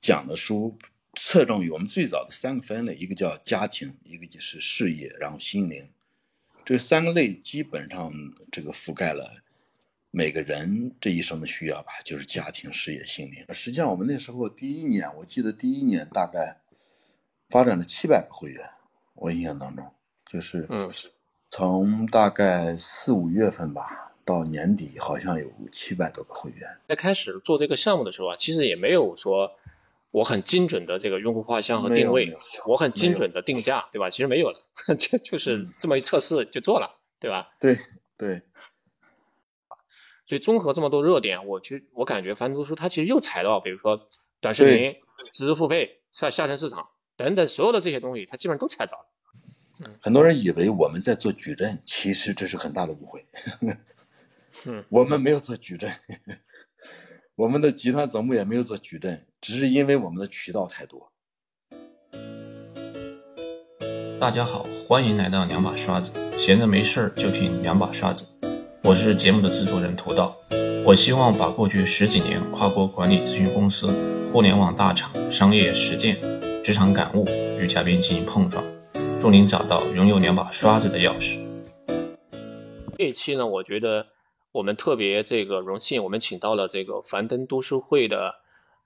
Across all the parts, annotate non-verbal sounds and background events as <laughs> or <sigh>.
讲的书侧重于我们最早的三个分类，一个叫家庭，一个就是事业，然后心灵。这三个类基本上这个覆盖了每个人这一生的需要吧，就是家庭、事业、心灵。实际上，我们那时候第一年，我记得第一年大概发展了七百个会员，我印象当中就是嗯。从大概四五月份吧，到年底好像有七百多个会员。在开始做这个项目的时候啊，其实也没有说我很精准的这个用户画像和定位，我很精准的定价，对吧？其实没有的，<laughs> 就就是这么一测试就做了，对吧？对对。所以综合这么多热点，我其实我感觉樊登读书它其实又踩到，比如说短视频、知识付费、下下沉市场等等所有的这些东西，它基本上都踩着了。很多人以为我们在做矩阵，其实这是很大的误会。嗯，<laughs> 我们没有做矩阵，<laughs> 我们的集团总部也没有做矩阵，只是因为我们的渠道太多。大家好，欢迎来到两把刷子，闲着没事儿就听两把刷子。我是节目的制作人涂道，我希望把过去十几年跨国管理咨询公司、互联网大厂、商业实践、职场感悟与嘉宾进行碰撞。助您找到拥有两把刷子的钥匙。这一期呢，我觉得我们特别这个荣幸，我们请到了这个樊登读书会的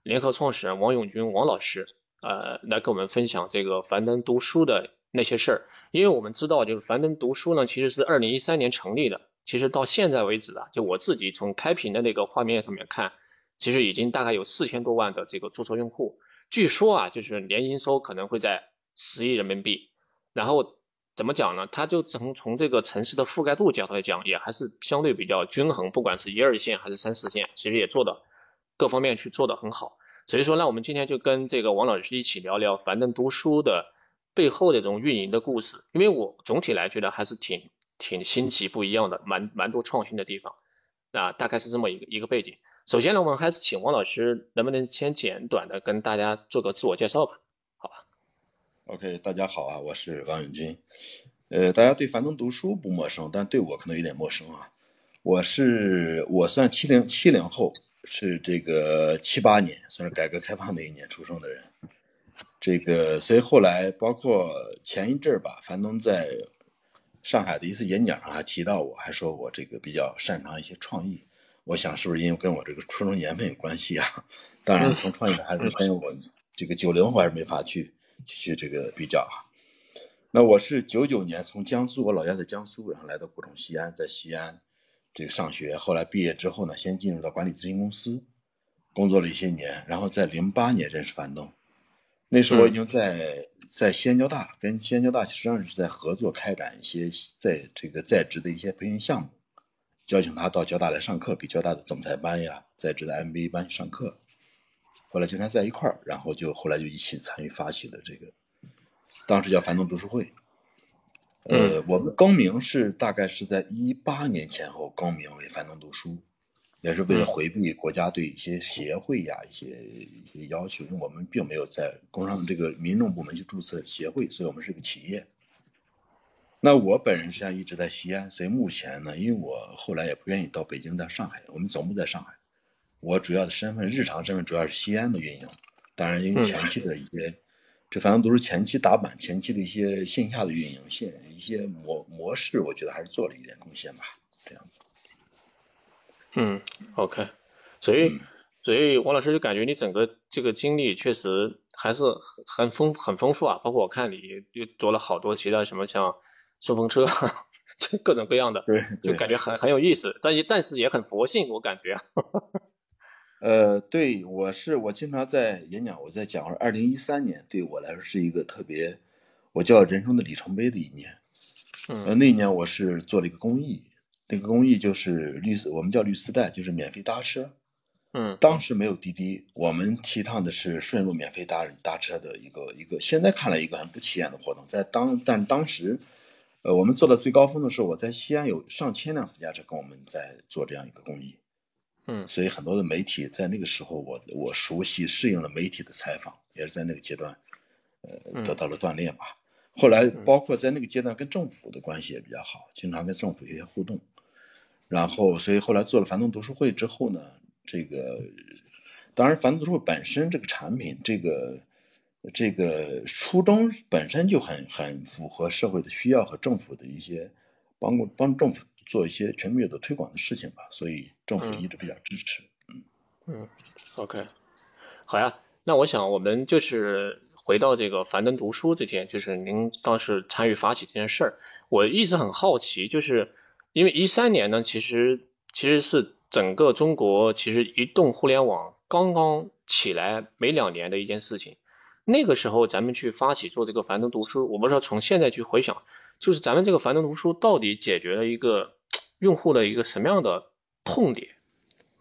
联合创始人王永军王老师，呃，来跟我们分享这个樊登读书的那些事儿。因为我们知道，就是樊登读书呢，其实是二零一三年成立的，其实到现在为止啊，就我自己从开屏的那个画面上面看，其实已经大概有四千多万的这个注册用户，据说啊，就是年营收可能会在十亿人民币。然后怎么讲呢？它就从从这个城市的覆盖度角度来讲，也还是相对比较均衡，不管是一二线还是三四线，其实也做的各方面去做的很好。所以说，那我们今天就跟这个王老师一起聊聊樊登读书的背后的这种运营的故事。因为我总体来觉得还是挺挺新奇不一样的，蛮蛮多创新的地方。那大概是这么一个一个背景。首先呢，我们还是请王老师能不能先简短的跟大家做个自我介绍吧？好吧。OK，大家好啊，我是王永军。呃，大家对樊登读书不陌生，但对我可能有点陌生啊。我是我算七零七零后，是这个七八年，算是改革开放那一年出生的人。这个，所以后来包括前一阵儿吧，樊登在上海的一次演讲上还提到我，还说我这个比较擅长一些创意。我想是不是因为跟我这个出生年份有关系啊？<laughs> 当然，从创意还是跟我这个九零后还是没法去。去这个比较啊，那我是九九年从江苏，我老家在江苏，然后来到古城西安，在西安这个上学，后来毕业之后呢，先进入到管理咨询公司工作了一些年，然后在零八年认识樊登，那时候我已经在在西安交大，跟西安交大实际上是在合作开展一些在这个在职的一些培训项目，邀请他到交大来上课，给交大的总裁班呀，在职的 MBA 班去上课。后来经常在一块儿，然后就后来就一起参与发起了这个，当时叫樊登读书会。呃，我们更名是大概是在一八年前后更名为樊登读书，也是为了回避国家对一些协会呀一些一些要求，因为我们并没有在工商这个民政部门去注册协会，所以我们是个企业。那我本人实际上一直在西安，所以目前呢，因为我后来也不愿意到北京、到上海，我们总部在上海。我主要的身份，日常身份主要是西安的运营，当然因为前期的一些，这反正都是前期打板，前期的一些线下的运营，线一些模模式，我觉得还是做了一点贡献吧，这样子。嗯，OK，所以所以王老师就感觉你整个这个经历确实还是很很丰很丰富啊，包括我看你又做了好多其他什么像顺风车，<laughs> 各种各样的，对，就感觉很很有意思，但也但是也很佛性，我感觉。呃，对我是我经常在演讲，我在讲说，二零一三年对我来说是一个特别，我叫人生的里程碑的一年。嗯，那一年我是做了一个公益，那个公益就是绿丝，我们叫绿丝带，就是免费搭车。嗯，当时没有滴滴，我们提倡的是顺路免费搭搭车的一个一个，现在看来一个很不起眼的活动，在当但当时，呃，我们做到最高峰的时候，我在西安有上千辆私家车跟我们在做这样一个公益。嗯，所以很多的媒体在那个时候，我我熟悉适应了媒体的采访，也是在那个阶段，呃，得到了锻炼吧。后来包括在那个阶段跟政府的关系也比较好，经常跟政府有些互动。然后，所以后来做了樊登读书会之后呢，这个当然，樊登读书会本身这个产品，这个这个初衷本身就很很符合社会的需要和政府的一些帮帮政府做一些全民阅读推广的事情吧，所以政府一直比较支持。嗯嗯，OK，好呀。那我想我们就是回到这个樊登读书这件，就是您当时参与发起这件事儿，我一直很好奇，就是因为一三年呢，其实其实是整个中国其实移动互联网。刚刚起来没两年的一件事情，那个时候咱们去发起做这个樊登读书，我不知道从现在去回想，就是咱们这个樊登读书到底解决了一个用户的一个什么样的痛点？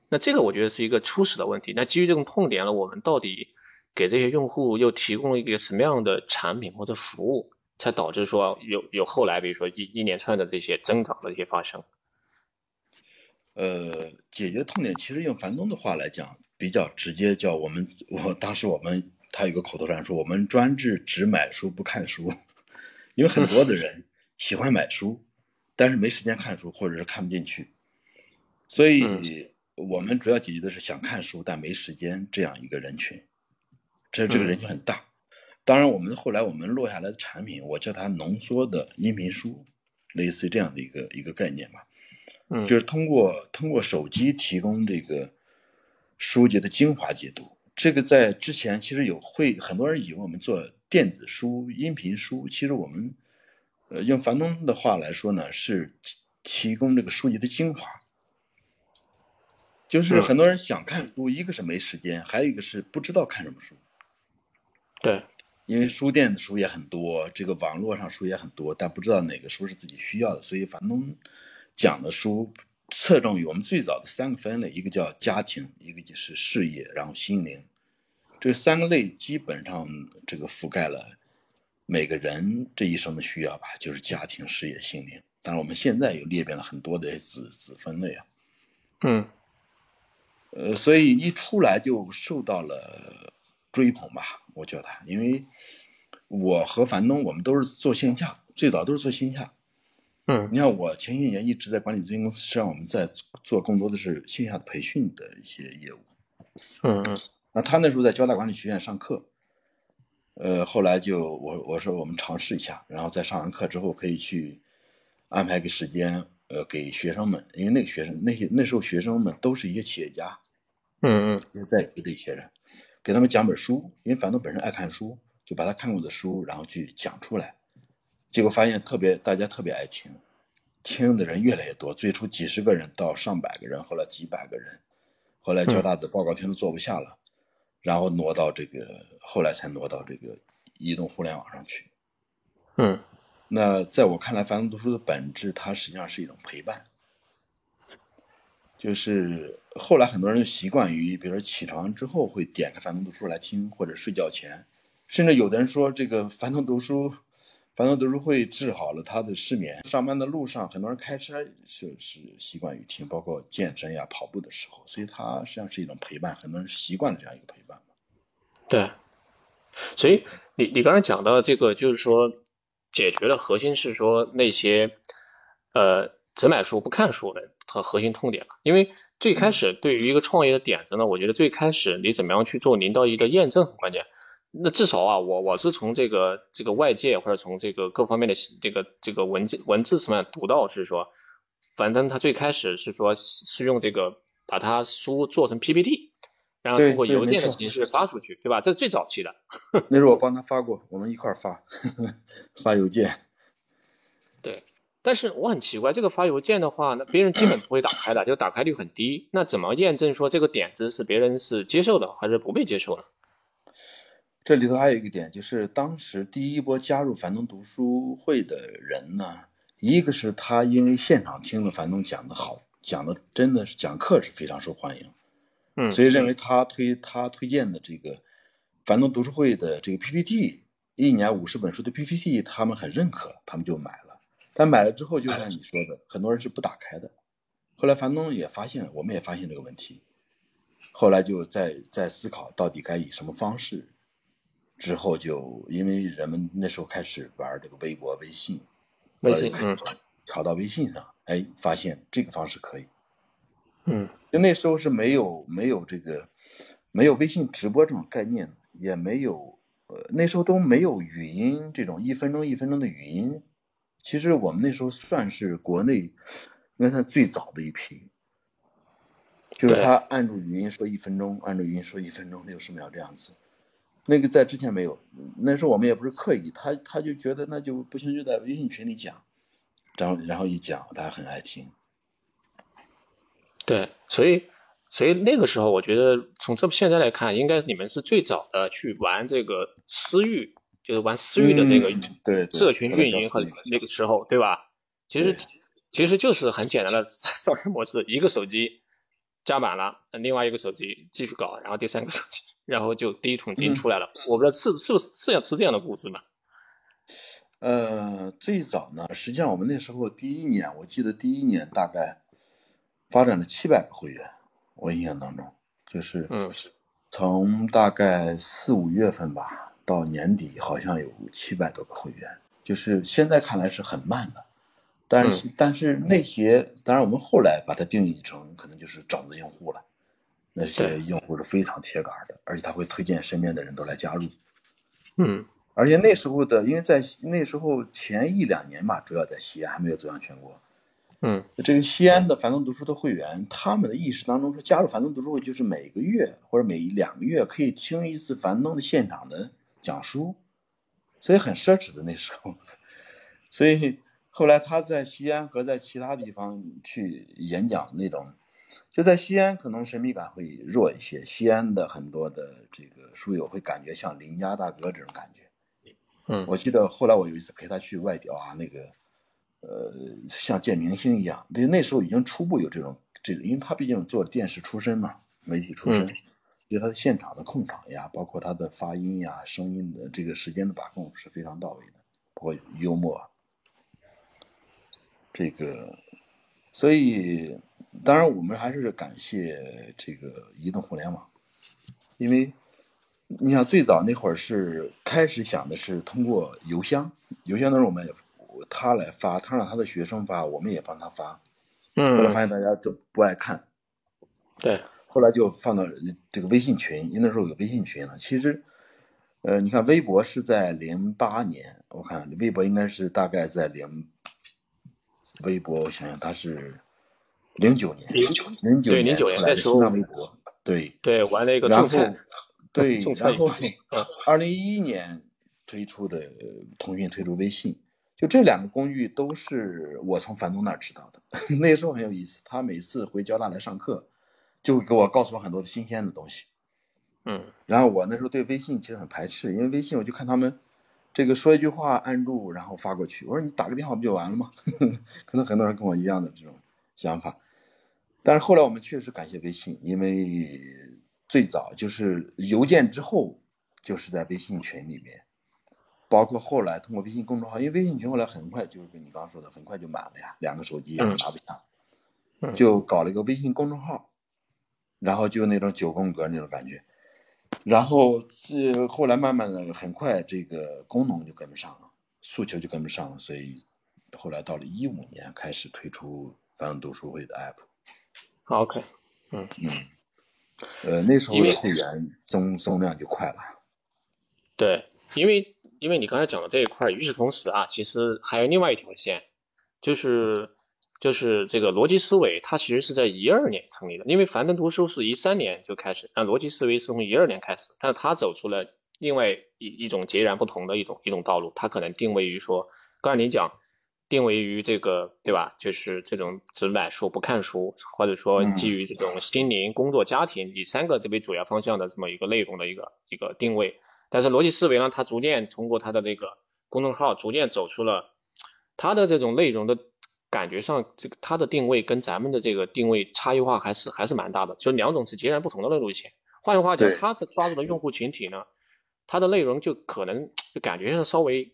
那这个我觉得是一个初始的问题。那基于这种痛点了，我们到底给这些用户又提供了一个什么样的产品或者服务，才导致说有有后来比如说一一连串的这些增长的一些发生？呃，解决痛点其实用樊登的话来讲。比较直接，叫我们，我当时我们他有个口头禅说，我们专治只买书不看书，<laughs> 因为很多的人喜欢买书，但是没时间看书，或者是看不进去，所以我们主要解决的是想看书但没时间这样一个人群，这这个人群很大。当然，我们后来我们落下来的产品，我叫它浓缩的音频书，类似于这样的一个一个概念吧，嗯，就是通过通过手机提供这个。书籍的精华解读，这个在之前其实有会很多人以为我们做电子书、音频书，其实我们，呃，用樊登的话来说呢，是提供这个书籍的精华。就是很多人想看书，一个是没时间，还有一个是不知道看什么书。对，因为书店的书也很多，这个网络上书也很多，但不知道哪个书是自己需要的，所以樊登讲的书。侧重于我们最早的三个分类，一个叫家庭，一个就是事业，然后心灵。这三个类基本上这个覆盖了每个人这一生的需要吧，就是家庭、事业、心灵。当然，我们现在又裂变了很多的子子分类啊。嗯，呃，所以一出来就受到了追捧吧，我觉得，因为我和樊东我们都是做线下，最早都是做线下。嗯，你看我前些年一直在管理咨询公司，实际上我们在做更多的是线下的培训的一些业务。嗯嗯，那他那时候在交大管理学院上课，呃，后来就我我说我们尝试一下，然后在上完课之后可以去安排个时间，呃，给学生们，因为那个学生那些那时候学生们都是一些企业家，嗯嗯，也在职的一些人，给他们讲本书，因为樊登本身爱看书，就把他看过的书然后去讲出来。结果发现特别，大家特别爱听，听的人越来越多。最初几十个人到上百个人，后来几百个人，后来交大的报告厅都坐不下了，然后挪到这个，后来才挪到这个移动互联网上去。嗯，那在我看来，樊登读书的本质，它实际上是一种陪伴。就是后来很多人习惯于，比如说起床之后会点开樊登读书来听，或者睡觉前，甚至有的人说这个樊登读书。樊登读书会治好了他的失眠。上班的路上，很多人开车是是习惯于听，包括健身呀、跑步的时候，所以它实际上是一种陪伴，很多人习惯了这样一个陪伴。对，所以你你刚才讲到这个，就是说解决的核心是说那些呃只买书不看书的它核心痛点嘛。因为最开始对于一个创业的点子呢，我觉得最开始你怎么样去做零到一的验证很关键。那至少啊，我我是从这个这个外界或者从这个各方面的这个这个文字文字层面读到是说，反正他最开始是说是用这个把它书做成 PPT，然后通过邮件的形式发出去，对吧？这是最早期的。<laughs> 那是我帮他发过，我们一块发 <laughs> 发邮件。对，但是我很奇怪，这个发邮件的话，那别人基本不会打开的，就打开率很低。那怎么验证说这个点子是别人是接受的，还是不被接受呢？这里头还有一个点，就是当时第一波加入樊登读书会的人呢，一个是他因为现场听了樊登讲的好，讲的真的是讲课是非常受欢迎，嗯，所以认为他推他推荐的这个樊登读书会的这个 PPT，一年五十本书的 PPT，他们很认可，他们就买了。但买了之后，就像你说的，很多人是不打开的。后来樊登也发现，我们也发现这个问题，后来就在在思考到底该以什么方式。之后就因为人们那时候开始玩这个微博、微信，微信嗯，炒到微信上，哎，发现这个方式可以，嗯，就那时候是没有没有这个没有微信直播这种概念，也没有呃那时候都没有语音这种一分钟一分钟的语音。其实我们那时候算是国内应该算最早的一批，就是他按住语音说一分钟，按住语音说一分钟六十秒这样子。那个在之前没有，那时候我们也不是刻意，他他就觉得那就不行，就在微信群里讲，然后然后一讲，大家很爱听。对，所以所以那个时候，我觉得从这现在来看，应该你们是最早的去玩这个私域，就是玩私域的这个对社群运营和那个时候，对吧？其实其实就是很简单的商业模式，一个手机加满了，另外一个手机继续搞，然后第三个手机，然后就第一桶金出来了。我不知道是是不是是要是这样的故事吗？呃，最早呢，实际上我们那时候第一年，我记得第一年大概。发展了七百个会员，我印象当中就是，嗯，从大概四五月份吧，到年底好像有七百多个会员，就是现在看来是很慢的，但是但是那些当然我们后来把它定义成可能就是种子用户了，那些用户是非常铁杆的，而且他会推荐身边的人都来加入，嗯，而且那时候的因为在那时候前一两年吧，主要在西安还没有走向全国。嗯，这个西安的樊登读书的会员，他们的意识当中说，加入樊登读书会就是每个月或者每两个月可以听一次樊登的现场的讲书，所以很奢侈的那时候。<laughs> 所以后来他在西安和在其他地方去演讲那种，就在西安可能神秘感会弱一些，西安的很多的这个书友会感觉像邻家大哥这种感觉。嗯，我记得后来我有一次陪他去外调啊，那个。呃，像见明星一样，对，那时候已经初步有这种这个，因为他毕竟做电视出身嘛，媒体出身，就他的现场的控场呀，包括他的发音呀、声音的这个时间的把控是非常到位的，包括幽默。这个，所以当然我们还是感谢这个移动互联网，因为你想最早那会儿是开始想的是通过邮箱，邮箱的时候我们也。他来发，他让他的学生发，我们也帮他发。嗯。后来发现大家都不爱看。对。后来就放到这个微信群，因为那时候有微信群了。其实，呃，你看微博是在零八年，我看微博应该是大概在零。微博，我想想，它是零九年。零九。零九年出来的新浪微博。对。对，玩了一个种菜。对，然后二零一一年推出的腾讯推出微信。就这两个公寓都是我从樊东那儿知道的，<laughs> 那时候很有意思。他每次回交大来上课，就会给我告诉我很多的新鲜的东西。嗯，然后我那时候对微信其实很排斥，因为微信我就看他们这个说一句话按住然后发过去，我说你打个电话不就完了吗？<laughs> 可能很多人跟我一样的这种想法。但是后来我们确实感谢微信，因为最早就是邮件之后就是在微信群里面。包括后来通过微信公众号，因为微信群后来很快就是跟你刚说的，很快就满了呀，两个手机也拿不下，就搞了一个微信公众号，然后就那种九宫格那种感觉，然后这后来慢慢的很快这个功能就跟不上了，诉求就跟不上了，所以后来到了一五年开始推出繁文读书会的 app。OK，嗯嗯，呃那时候的会员增增量就快了。对，因为。因为你刚才讲的这一块，与此同时啊，其实还有另外一条线，就是就是这个逻辑思维，它其实是在一二年成立的。因为樊登读书是一三年就开始，那逻辑思维是从一二年开始，但是它走出了另外一一种截然不同的一种一种道路。它可能定位于说，刚才你讲，定位于这个对吧？就是这种只买书不看书，或者说基于这种心灵、工作、家庭以三个这为主要方向的这么一个内容的一个一个定位。但是逻辑思维呢，它逐渐通过它的那个公众号，逐渐走出了它的这种内容的感觉上，这个它的定位跟咱们的这个定位差异化还是还是蛮大的，就两种是截然不同的路线。换句话讲，它抓住的用户群体呢，它的内容就可能就感觉上稍微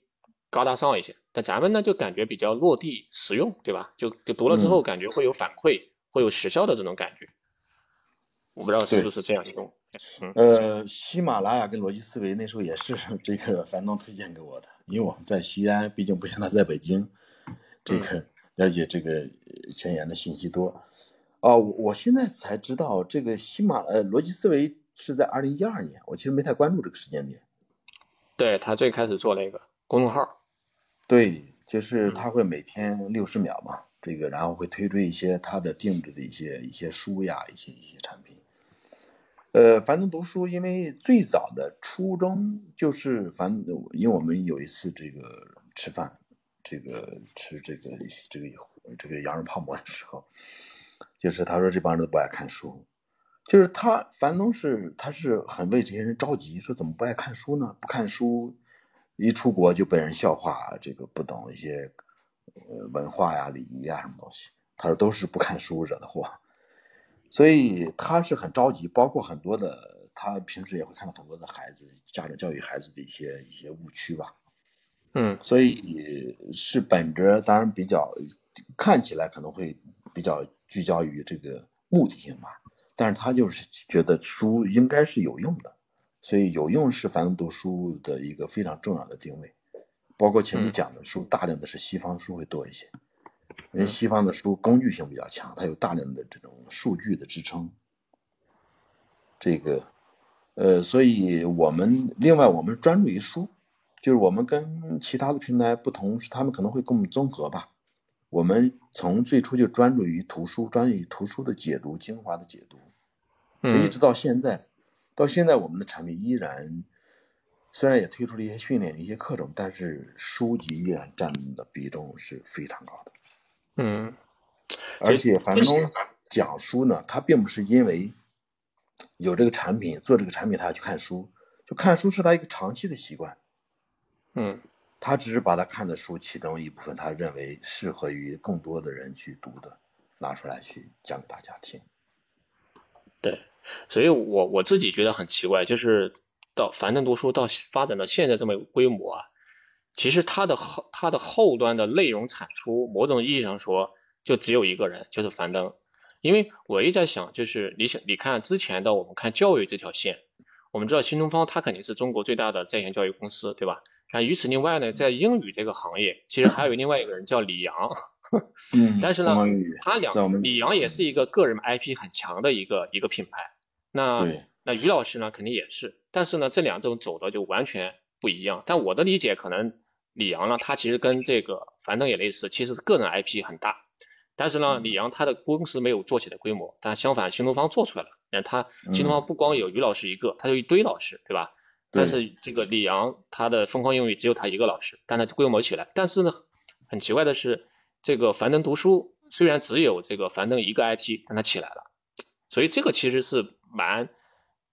高大上一些，但咱们呢就感觉比较落地实用，对吧？就就读了之后感觉会有反馈，会有实效的这种感觉。我不知道是不是这样一种。呃，喜马拉雅跟逻辑思维那时候也是这个樊东推荐给我的，因为我们在西安，毕竟不像他在北京，这个了解这个前沿的信息多。哦，我现在才知道这个喜马呃逻辑思维是在二零一二年，我其实没太关注这个时间点。对他最开始做了一个公众号，对，就是他会每天六十秒嘛，这个然后会推出一些他的定制的一些一些书呀，一些一些产品。呃，樊登读书，因为最早的初衷就是樊，因为我们有一次这个吃饭，这个吃这个这个这个羊肉泡馍的时候，就是他说这帮人都不爱看书，就是他樊登是他是很为这些人着急，说怎么不爱看书呢？不看书，一出国就被人笑话，这个不懂一些呃文化呀、礼仪呀什么东西。他说都是不看书惹的祸。所以他是很着急，包括很多的，他平时也会看到很多的孩子家长教育孩子的一些一些误区吧，嗯，所以是本着当然比较看起来可能会比较聚焦于这个目的性吧，但是他就是觉得书应该是有用的，所以有用是樊登读书的一个非常重要的定位，包括前面讲的书大量的是西方书会多一些。因为西方的书工具性比较强，它有大量的这种数据的支撑。这个，呃，所以我们另外我们专注于书，就是我们跟其他的平台不同，是他们可能会跟我们综合吧。我们从最初就专注于图书，专注于图书的解读、精华的解读，就一直到现在，到现在我们的产品依然，虽然也推出了一些训练、一些课程，但是书籍依然占的比重是非常高的。嗯，而且樊登讲书呢，他并不是因为有这个产品做这个产品，他要去看书，就看书是他一个长期的习惯。嗯，他只是把他看的书其中一部分，他认为适合于更多的人去读的，拿出来去讲给大家听。对，所以我我自己觉得很奇怪，就是到樊登读书到发展到现在这么规模啊。其实它的后它的后端的内容产出，某种意义上说，就只有一个人，就是樊登。因为我一直在想，就是你想你看之前的我们看教育这条线，我们知道新东方它肯定是中国最大的在线教育公司，对吧？然后与此另外呢，在英语这个行业，其实还有另外一个人叫李阳。嗯。<laughs> 但是呢，他两李阳也是一个个人 IP 很强的一个一个品牌。那那于老师呢，肯定也是。但是呢，这两种走的就完全不一样。但我的理解可能。李阳呢，他其实跟这个樊登也类似，其实是个人 IP 很大，但是呢，李阳他的公司没有做起来规模，但相反，新东方做出来了。那他新东方不光有于老师一个，他有一堆老师，对吧？但是这个李阳他的疯狂英语只有他一个老师，但他规模起来。但是呢，很奇怪的是，这个樊登读书虽然只有这个樊登一个 IP，但他起来了，所以这个其实是蛮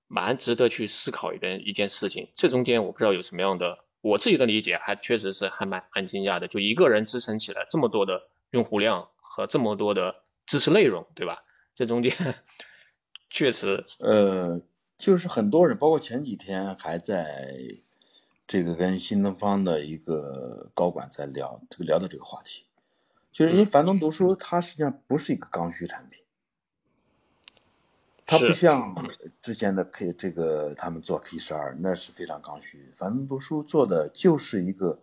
蛮值得去思考一件一件事情。这中间我不知道有什么样的。我自己的理解还确实是还蛮蛮惊讶的，就一个人支撑起来这么多的用户量和这么多的知识内容，对吧？这中间 <laughs> 确实，呃，就是很多人，包括前几天还在这个跟新东方的一个高管在聊这个聊的这个话题，就是因为樊登读书它实际上不是一个刚需产品。它不像之前的 K 这个他们做 K 十二，那是非常刚需。樊登读书做的就是一个，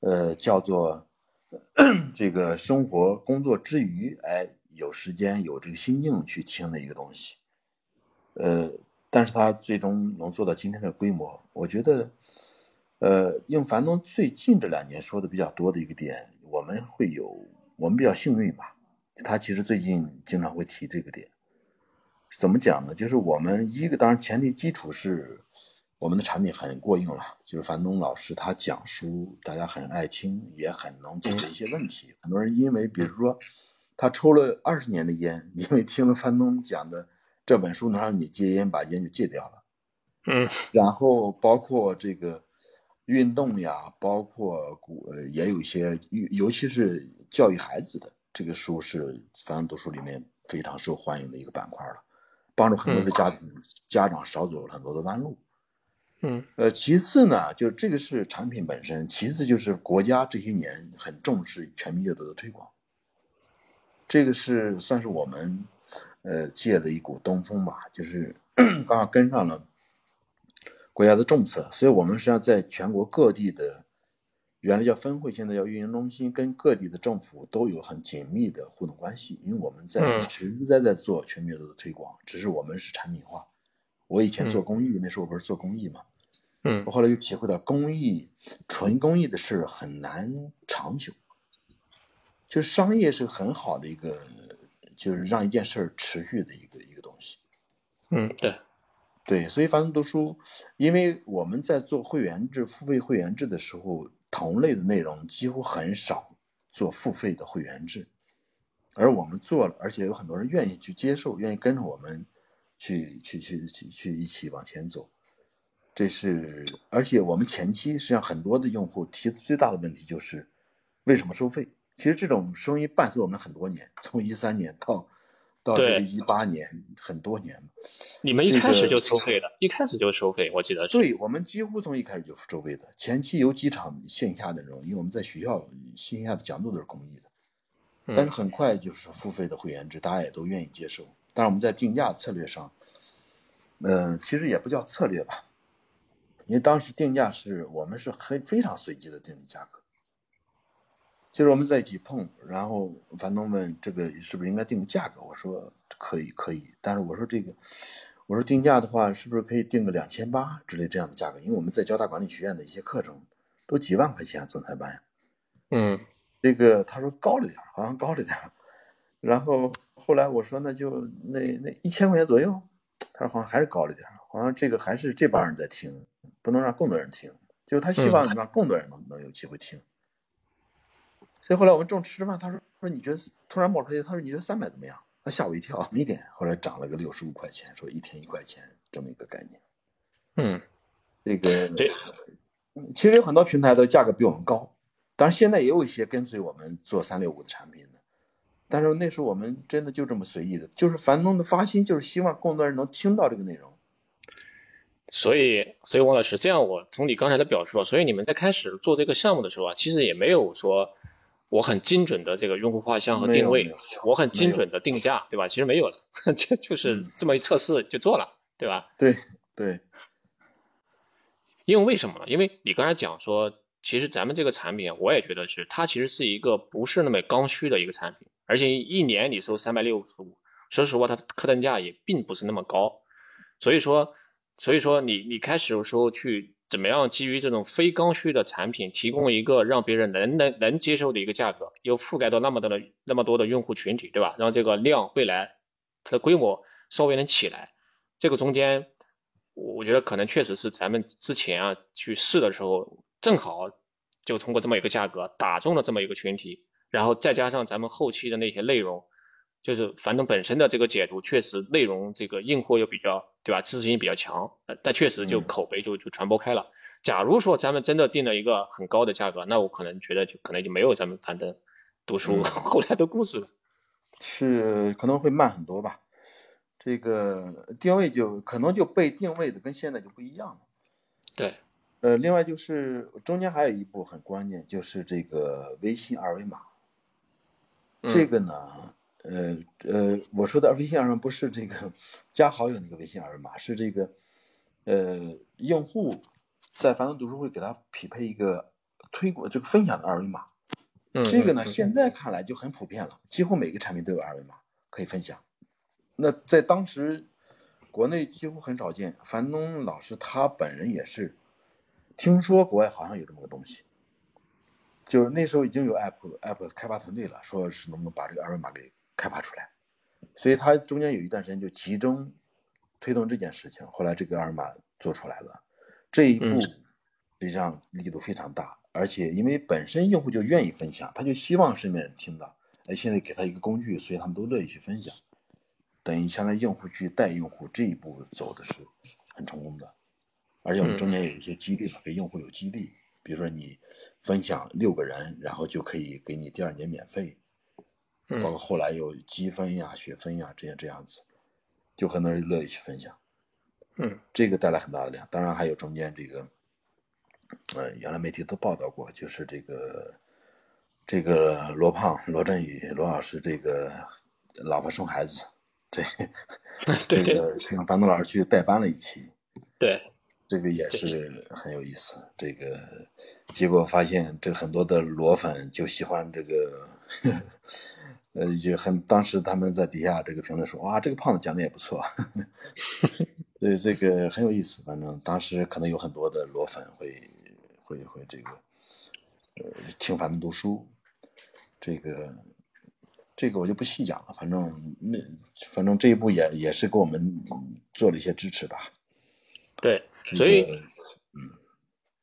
呃，叫做这个生活工作之余，哎，有时间有这个心境去听的一个东西。呃，但是他最终能做到今天的规模，我觉得，呃，用樊登最近这两年说的比较多的一个点，我们会有我们比较幸运吧，他其实最近经常会提这个点。怎么讲呢？就是我们一个，当然前提基础是我们的产品很过硬了。就是樊东老师他讲书，大家很爱听，也很能解决一些问题。很多人因为，比如说他抽了二十年的烟，<laughs> 因为听了樊东讲的这本书能让你戒烟，把烟就戒掉了。嗯。然后包括这个运动呀，包括古也有一些，尤其是教育孩子的这个书是樊登读书里面非常受欢迎的一个板块了。帮助很多的家庭家长少走了很多的弯路，嗯，呃，其次呢，就这个是产品本身，其次就是国家这些年很重视全民阅读的推广，这个是算是我们呃借了一股东风吧，就是 <coughs> 刚好跟上了国家的政策，所以我们实际上在全国各地的。原来叫分会，现在叫运营中心，跟各地的政府都有很紧密的互动关系。因为我们在实实在在做全民阅读的推广，只是我们是产品化，我以前做公益，那时候我不是做公益嘛，嗯。我后来又体会到公益纯公益的事很难长久，就商业是很好的一个，就是让一件事儿持续的一个一个东西。嗯，对，对，所以樊登读书，因为我们在做会员制、付费会员制的时候，同类的内容几乎很少做付费的会员制，而我们做了，而且有很多人愿意去接受，愿意跟着我们去去去去去一起往前走。这是，而且我们前期实际上很多的用户提的最大的问题就是为什么收费？其实这种声音伴随我们很多年，从一三年到到这个对一八年，很多年了。你们一开始就收费的，一开始就收费，我记得是。对我们几乎从一开始就收费的，前期有几场线下的那种，因为我们在学校线下的讲座都是公益的，嗯但是很快就是付费的会员制，大家也都愿意接受。但是我们在定价策略上，嗯、其实也不叫策略吧，因为当时定价是我们是很非常随机的定的价格，就是我们在一起碰，然后樊东问这个是不是应该定个价格，我说可以可以，但是我说这个，我说定价的话是不是可以定个两千八之类这样的价格？因为我们在交大管理学院的一些课程都几万块钱总裁班呀。嗯这个他说高了点，好像高了点。然后后来我说那就那那一千块钱左右，他说好像还是高了点，好像这个还是这帮人在听，不能让更多人听，就是他希望让更多人能、能有机会听。所以后来我们正吃着饭，他说说你觉得突然冒出来，他说你觉得三百怎么样？他吓我一跳，没点，后来涨了个六十五块钱，说一天一块钱这么一个概念。嗯，这个这嗯其实有很多平台的价格比我们高，当然现在也有一些跟随我们做三六五的产品的，但是那时候我们真的就这么随意的，就是樊东的发心就是希望更多人能听到这个内容。所以，所以王老师，这样我从你刚才的表述啊，所以你们在开始做这个项目的时候啊，其实也没有说我很精准的这个用户画像和定位我很精准的定价，对吧？其实没有的，<laughs> 这就是这么一测试就做了，对吧？对对，因为为什么呢？因为你刚才讲说，其实咱们这个产品啊，我也觉得是它其实是一个不是那么刚需的一个产品，而且一年你收三百六十五，说实话，它的客单价也并不是那么高，所以说，所以说你你开始的时候去怎么样基于这种非刚需的产品，提供一个让别人能能能接受的一个价格，又覆盖到那么多的那么多的用户群体，对吧？让这个量未来它的规模稍微能起来，这个中间。我我觉得可能确实是咱们之前啊去试的时候，正好就通过这么一个价格打中了这么一个群体，然后再加上咱们后期的那些内容，就是樊登本身的这个解读，确实内容这个硬货又比较对吧，知识性比较强，呃但确实就嗯口碑就就传播开了。假如说咱们真的定了一个很高的价格，那我可能觉得就可能就没有咱们樊登读书嗯 <laughs> 后来的故事了。是可能会慢很多吧。这个定位就可能就被定位的跟现在就不一样了。对，呃，另外就是中间还有一步很关键，就是这个微信二维码。这个呢，呃呃，我说的微信二维码不是这个加好友那个微信二维码，是这个呃用户在樊登读书会给他匹配一个推广这个分享的二维码。嗯，这个呢，现在看来就很普遍了，几乎每个产品都有二维码可以分享。那在当时，国内几乎很少见。樊登老师他本人也是，听说国外好像有这么个东西，就是那时候已经有 app app 开发团队了，说是能不能把这个二维码给开发出来。所以它中间有一段时间就集中推动这件事情，后来这个二维码做出来了，这一步嗯实际上力度非常大，而且因为本身用户就愿意分享，他就希望身边人听到，哎，现在给他一个工具，所以他们都乐意去分享，等于相当于用户去带用户这一步走的是很成功的，而且我们中间有一些激励嘛，给用户有激励，比如说你分享六个人，然后就可以给你第二年免费，嗯包括后来有积分呀、学分呀，这些这样子，就很多人乐意去分享。嗯这个带来很大的量。当然还有中间这个，呃，原来媒体都报道过，就是这个这个罗胖、罗振宇、罗老师这个老婆生孩子，这 <laughs> 对这个让樊东老师去代班了一期，对，这个也是很有意思。这个结果发现，这很多的罗粉就喜欢这个，呃，也很当时他们在底下这个评论说，哇，这个胖子讲的也不错。<laughs> 所以，这个很有意思。反正当时可能有很多的裸粉会会会这个呃听反正读书，这个这个我就不细讲了。反正那反正这一步也也是给我们做了一些支持吧。对，所以个嗯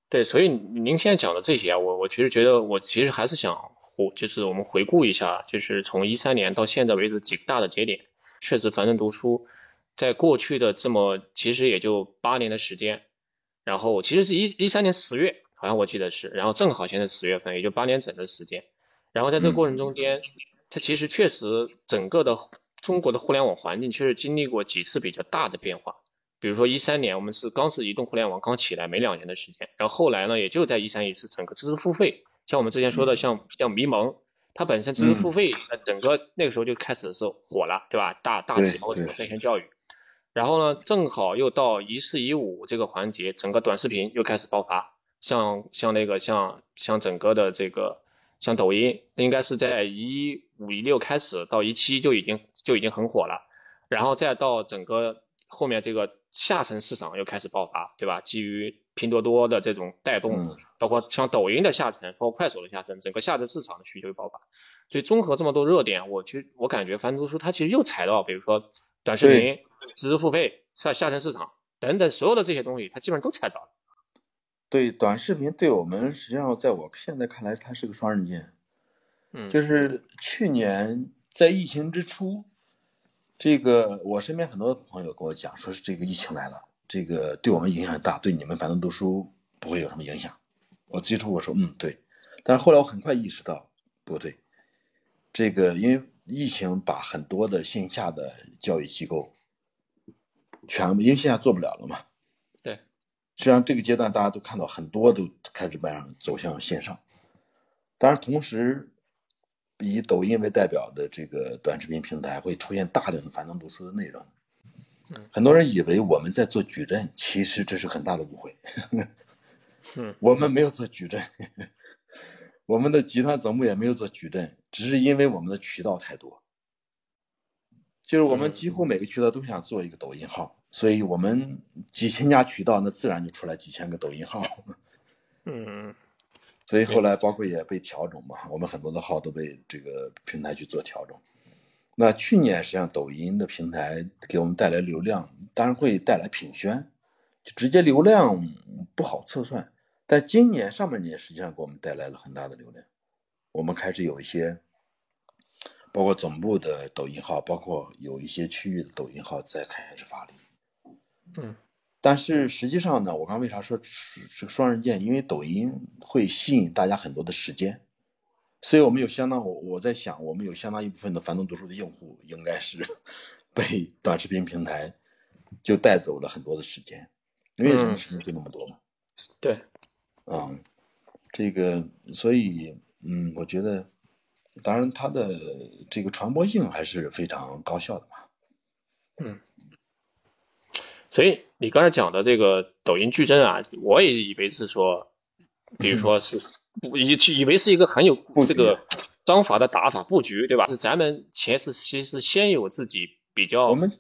对，所以您现在讲的这些啊，我我其实觉得，我其实还是想回，就是我们回顾一下，就是从一三年到现在为止几个大的节点，确实樊登读书在过去的这么其实也就八年的时间，然后其实是一一三年十月，好像我记得是，然后正好现在十月份，也就八年整的时间，然后在这个过程中间，它其实确实整个的中国的互联网环境确实经历过几次比较大的变化。比如说一三年，我们是刚是移动互联网刚起来没两年的时间，然后后来呢，也就在一三一四，整个知识付费，像我们之前说的，像像迷蒙，它本身知识付费，那整个那个时候就开始是火了，对吧？大大起，对包括整个在线教育，然后呢，正好又到一四一五这个环节，整个短视频又开始爆发，像像那个像像整个的这个像抖音，应该是在一五一六开始到一七就已经就已经很火了，然后再到整个后面这个下沉市场又开始爆发，对吧？基于拼多多的这种带动，嗯包括像抖音的下沉，包括快手的下沉，整个下沉市场的需求爆发。所以综合这么多热点，我其实我感觉樊读书它其实又踩到，比如说短视频、知识付费、下下沉市场等等所有的这些东西，它基本上都踩着了。对短视频对我们实际上在我现在看来，它是个双刃剑。嗯，就是去年在疫情之初，这个我身边很多朋友跟我讲，说是这个疫情来了，这个对我们影响很大，对你们反正读书不会有什么影响。我接触我说嗯对，但是后来我很快意识到不对，这个因为疫情把很多的线下的教育机构全部因为线下做不了了嘛，对，实际上这个阶段大家都看到很多都开始慢慢走向线上，当然同时。以抖音为代表的这个短视频平台会出现大量的反动读书的内容。很多人以为我们在做矩阵，其实这是很大的误会。嗯，<laughs> 我们没有做矩阵，我们的集团总部也没有做矩阵，只是因为我们的渠道太多。就是我们几乎每个渠道都想做一个抖音号，所以我们几千家渠道，那自然就出来几千个抖音号。<laughs> 嗯所以后来包括也被调整嘛，我们很多的号都被这个平台去做调整。那去年实际上抖音的平台给我们带来流量，当然会带来品宣，就直接流量不好测算。但今年上半年实际上给我们带来了很大的流量，我们开始有一些，包括总部的抖音号，包括有一些区域的抖音号在开始发力。嗯但是实际上呢，我刚为啥说这个双刃剑？因为抖音会吸引大家很多的时间，所以我们有相当我我在想，我们有相当一部分的樊登读书的用户应该是 <laughs> 被短视频平台就带走了很多的时间，因为人的时间就那么多嘛。对，嗯，这个所以嗯，我觉得，当然它的这个传播性还是非常高效的嘛。嗯。所以你刚才讲的这个抖音矩阵啊，我也以为是说，比如说是以以为是一个很有这个章法的打法布局，对吧？是咱们前是其实先有自己比较我们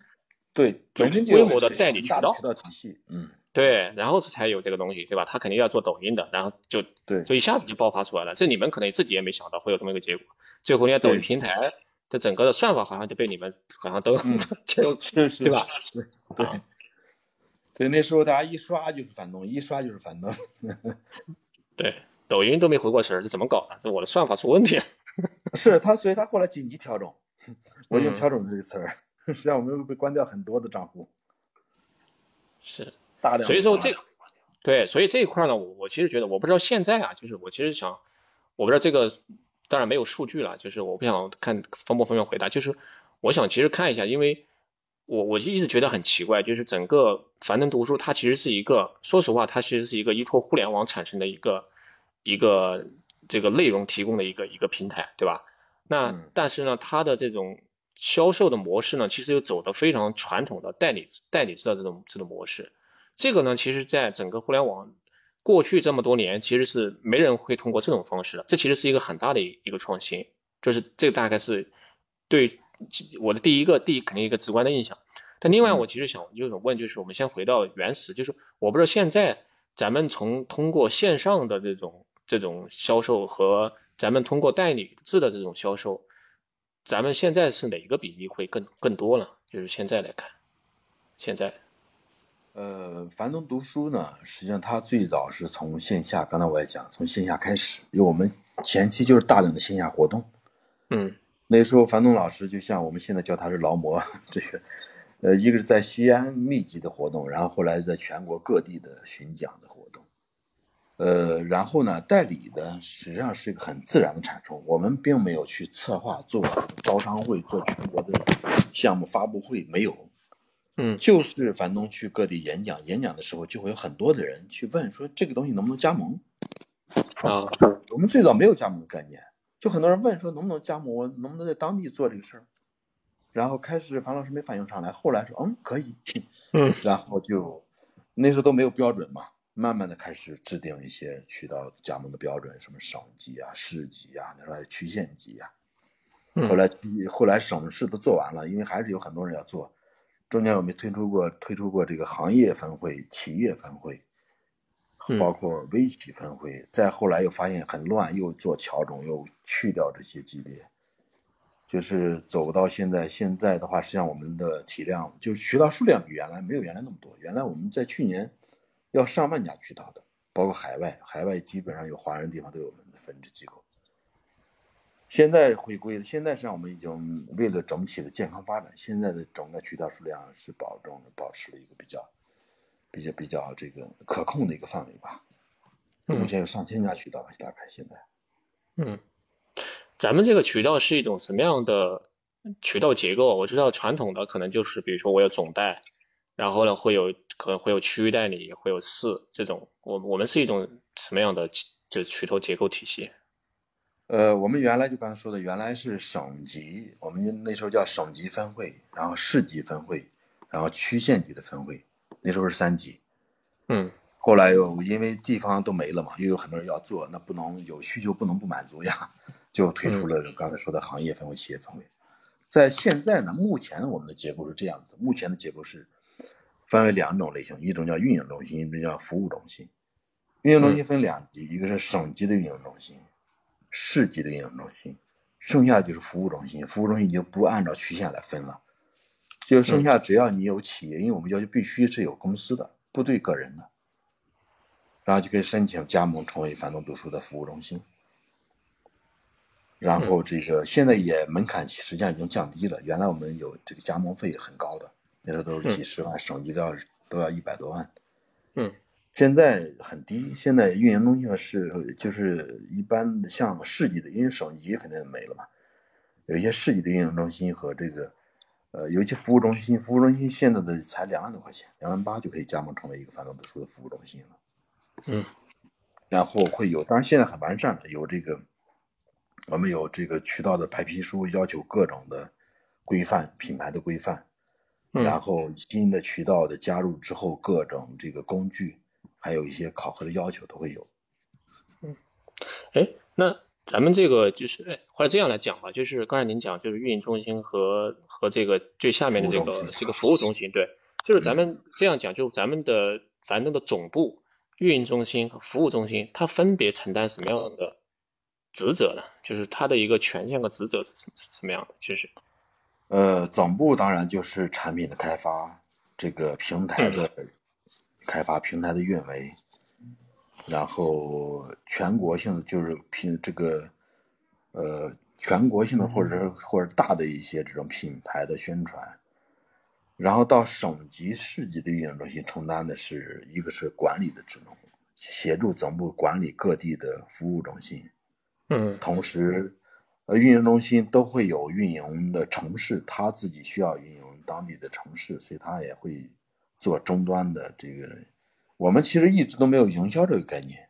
对有规模的代理渠道渠道体系，嗯，对，然后是才有这个东西，对吧？他肯定要做抖音的，然后就对就一下子就爆发出来了。这你们可能自己也没想到会有这么一个结果。最后连抖音平台的整个的算法好像就被你们好像都嗯 <laughs> 就是是对吧？对对啊对，那时候大家一刷就是反动，一刷就是反动。<laughs> 对，抖音都没回过神儿，这怎么搞的？这我的算法出问题了。<laughs> 是他，所以他后来紧急调整，我用嗯调整这个词儿，实际上我们被关掉很多的账户，是，大量的所以说这个对，所以这一块呢，我我其实觉得，我不知道现在啊，就是我其实想，我不知道这个当然没有数据了，就是我不想看方不方便回答，就是我想其实看一下，因为我我就一直觉得很奇怪，就是整个樊登读书它其实是一个，说实话，它其实是一个依托互联网产生的一个一个这个内容提供的一个一个平台，对吧？那嗯但是呢，它的这种销售的模式呢，其实又走的非常传统的代理代理制的这种这种模式。这个呢，其实在整个互联网过去这么多年，其实是没人会通过这种方式的。这其实是一个很大的一一个创新，就是这个大概是对我的第一个第一肯定一个直观的印象。但另外，我其实想就是问，就是我们先回到原始，就是我不知道现在咱们从通过线上的这种这种销售和咱们通过代理制的这种销售，咱们现在是哪一个比例会更更多了？就是现在来看，现在。呃，樊登读书呢，实际上它最早是从线下，刚才我也讲，从线下开始，因为我们前期就是大量的线下活动。嗯，那时候樊东老师就像我们现在叫他是劳模，这个，呃，一个是在西安密集的活动，然后后来在全国各地的巡讲的活动，呃，然后呢，代理的实际上是一个很自然的产生，我们并没有去策划做招商会，做全国的项目发布会，没有。嗯，就是樊东去各地演讲，演讲的时候就会有很多的人去问说这个东西能不能加盟啊？我们最早没有加盟的概念，就很多人问说能不能加盟，我能不能在当地做这个事儿？然后开始樊老师没反应上来，后来说嗯可以，<laughs> 嗯，然后就那时候都没有标准嘛，慢慢的开始制定一些渠道加盟的标准，什么省级啊、市级啊，那时候还区县级啊。后来后来省市都做完了，因为还是有很多人要做。中间我们推出过推出过这个行业分会、企业分会，包括微企分会。再后来又发现很乱，又做调整，又去掉这些级别，就是走到现在。现在的话，实际上我们的体量就是渠道数量比原来没有原来那么多。原来我们在去年要上万家渠道的，包括海外，海外基本上有华人地方都有我们的分支机构。现在回归了，现在实际上我们已经为了整体的健康发展，现在的整个渠道数量是保证保持了一个比较、比较、比较这个可控的一个范围吧。目前有上千家渠道，大概现在。嗯，咱们这个渠道是一种什么样的渠道结构？我知道传统的可能就是比如说我有总代，然后呢会有可能会有区域代理，会有市这种。我我们是一种什么样的就渠道结构体系？呃，我们原来就刚才说的，原来是省级，我们那时候叫省级分会，然后市级分会，然后区县级的分会，那时候是三级。嗯，后来又因为地方都没了嘛，又有很多人要做，那不能有需求不能不满足呀，就推出了刚才说的行业分为、企业分为。在现在呢，目前我们的结构是这样子的，目前的结构是分为两种类型，一种叫运营中心，一种叫服务中心。运营中心分两级，一个是省级的运营中心。市级的运营中心，剩下的就是服务中心。服务中心就不按照区县来分了，就剩下只要你有企业，因为我们要求必须是有公司的，不对个人的，然后就可以申请加盟成为樊登读书的服务中心。然后这个现在也门槛实际上已经降低了，原来我们有这个加盟费很高的，那时候都是几十万，省级都要都要一百多万。嗯。现在很低，现在运营中心是就是一般的像市级的，因为省级肯定没了嘛，有一些市级的运营中心和这个，呃，尤其服务中心，服务中心现在的才两万多块钱，两万八就可以加盟成为一个樊登读书的服务中心了。嗯，然后会有，当然现在很完善了，有这个，我们有这个渠道的白皮书，要求各种的规范，品牌的规范，然后新的渠道的加入之后，各种这个工具。还有一些考核的要求都会有。嗯，哎，那咱们这个就是，或者这样来讲吧，就是刚才您讲，就是运营中心和和这个最下面的这个这个服务中心，对，就是咱们这样讲，就咱们的反正的总部、运营中心和服务中心，它分别承担什么样的职责呢？就是它的一个权限和职责是什是什么样的？就是，呃，总部当然就是产品的开发，这个平台的。开发平台的运维，然后全国性的就是品这个，呃，全国性的或者是或者大的一些这种品牌的宣传，然后到省级市级的运营中心承担的是一个是管理的职能，协助总部管理各地的服务中心，嗯，同时，呃，运营中心都会有运营的城市，他自己需要运营当地的城市，所以他也会。做终端的这个，我们其实一直都没有营销这个概念，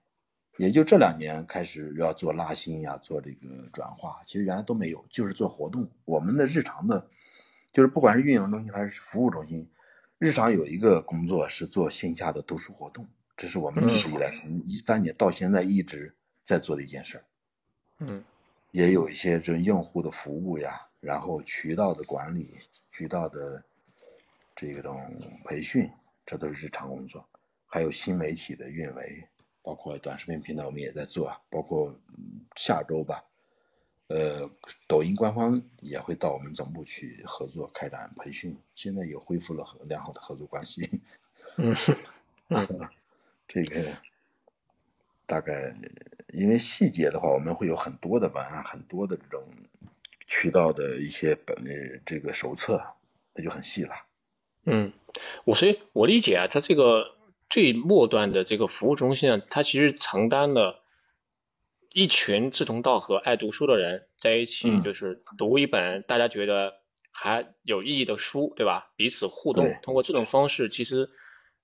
也就这两年开始要做拉新呀，做这个转化，其实原来都没有，就是做活动。我们的日常的，就是不管是运营中心还是服务中心，日常有一个工作是做线下的读书活动，这是我们一直以来从一三年到现在一直在做的一件事儿。嗯，也有一些这用户的服务呀，然后渠道的管理，渠道的。这种培训，这都是日常工作。还有新媒体的运维，包括短视频平台，我们也在做。包括下周吧，呃，抖音官方也会到我们总部去合作开展培训。现在也恢复了很良好的合作关系。<laughs> 嗯，这个大概因为细节的话，我们会有很多的文案，很多的这种渠道的一些本这个手册，那就很细了。嗯，我所以，我理解啊，它这个最末端的这个服务中心啊，它其实承担了一群志同道合、爱读书的人在一起，就是读一本大家觉得还有意义的书，对吧？彼此互动，通过这种方式，其实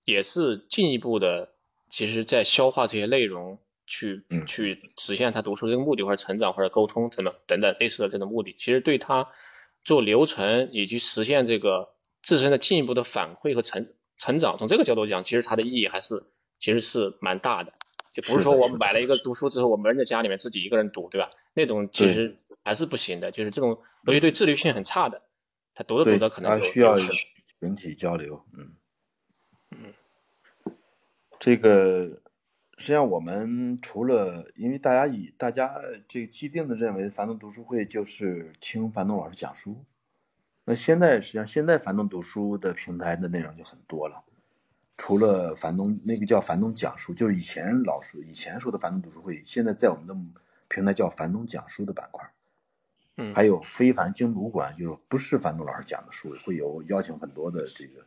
也是进一步的，其实在消化这些内容，去去实现他读书这个目的，或者成长，或者沟通等等等等类似的这种目的。其实对他做流程以及实现这个。自身的进一步的反馈和成成长，从这个角度讲，其实它的意义还是其实是蛮大的。就不是说我买了一个读书之后，我闷在家里面自己一个人读，对吧？那种其实还是不行的。就是这种，尤其对自律性很差的，他读着读着可能就需要群体交流。嗯嗯，这个实际上我们除了因为大家以大家这个既定的认为，樊登读书会就是听樊登老师讲书。那现在实际上，现在樊登读书的平台的内容就很多了。除了樊登那个叫樊登讲书，就是以前老说以前说的樊登读书会，现在在我们的平台叫樊登讲书的板块。嗯，还有非凡精读馆，就是不是樊登老师讲的书，会有邀请很多的这个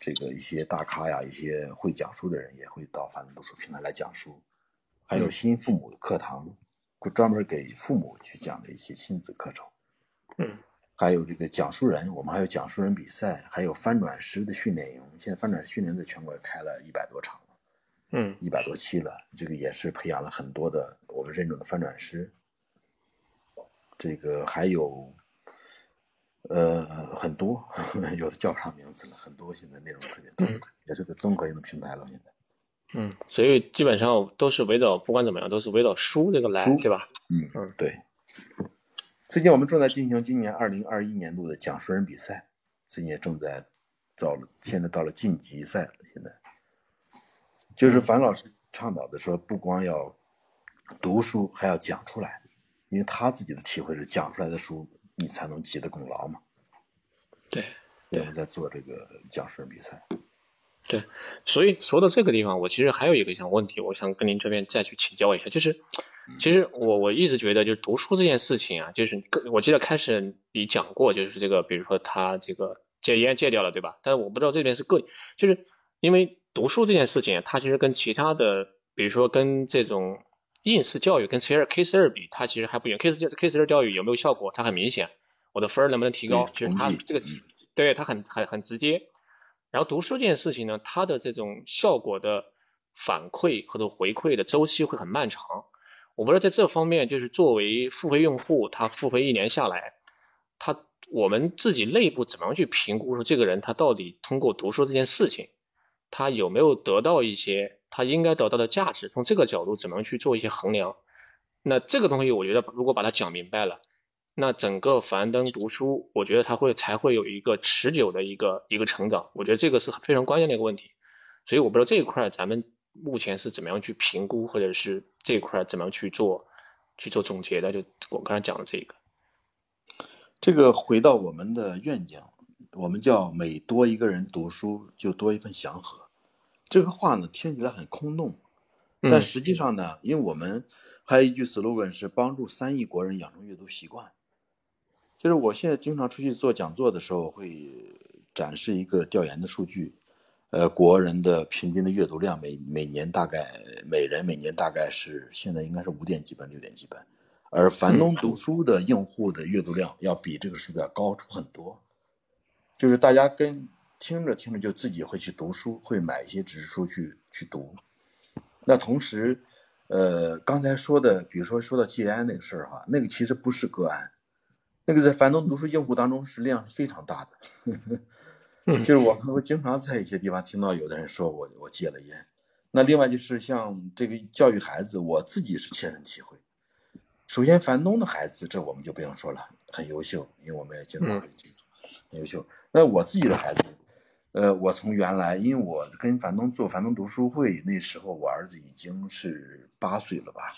这个一些大咖呀，一些会讲书的人也会到樊登读书平台来讲书。还有新父母的课堂，专门给父母去讲的一些亲子课程。嗯。还有这个讲述人，我们还有讲述人比赛，还有翻转师的训练营。现在翻转师训练在全国也开了一百多场了，嗯，一百多期了。这个也是培养了很多的我们认准的翻转师。这个还有，呃，很多，<laughs> 有的叫不上名字了，很多现在内容特别多，也是个综合性的平台了。现在，嗯，所以基本上都是围绕，不管怎么样，都是围绕书这个来，对吧？嗯嗯，对。最近我们正在进行今年二零二一年度的讲述人比赛，最近也正在到了，现在到了晋级赛了。现在就是樊老师倡导的说，不光要读书，还要讲出来，因为他自己的体会是，讲出来的书你才能积得功劳嘛。对，我们在做这个讲述人比赛。对，所以说到这个地方，我其实还有一个想问题，我想跟您这边再去请教一下，就是，其实我我一直觉得，就是读书这件事情啊，就是我记得开始你讲过，就是这个，比如说他这个戒烟戒掉了，对吧？但是我不知道这边是个，就是因为读书这件事情，它其实跟其他的，比如说跟这种应试教育跟 C 二 K 四二比，它其实还不一样。K 四 K 四二教育有没有效果？它很明显，我的分儿能不能提高？其实它这个，对它很很很直接。然后读书这件事情呢，它的这种效果的反馈或者回馈的周期会很漫长。我不知道在这方面，就是作为付费用户，他付费一年下来，他我们自己内部怎么样去评估说这个人他到底通过读书这件事情，他有没有得到一些他应该得到的价值？从这个角度怎么去做一些衡量？那这个东西，我觉得如果把它讲明白了。那整个樊登读书，我觉得他会才会有一个持久的一个一个成长，我觉得这个是非常关键的一个问题。所以我不知道这一块咱们目前是怎么样去评估，或者是这一块怎么样去做去做总结的。就我刚才讲的这个，这个回到我们的愿景，我们叫每多一个人读书，就多一份祥和。这个话呢听起来很空洞，但实际上呢，因为我们还有一句 slogan 是帮助三亿国人养成阅读习惯。就是我现在经常出去做讲座的时候，会展示一个调研的数据，呃，国人的平均的阅读量每每年大概每人每年大概是现在应该是五点几本六点几本，而樊登读书的用户的阅读量要比这个数字要高出很多，就是大家跟听着听着就自己会去读书，会买一些纸质书去去读，那同时，呃，刚才说的，比如说说到戒烟那个事儿哈，那个其实不是个案。那个在樊登读书用户当中是量是非常大的，<laughs> 就是我们会经常在一些地方听到有的人说我我戒了烟。那另外就是像这个教育孩子，我自己是切身体会。首先，樊东的孩子这我们就不用说了，很优秀，因为我们也经常很优秀。那我自己的孩子，呃，我从原来，因为我跟樊东做樊东读书会，那时候我儿子已经是八岁了吧？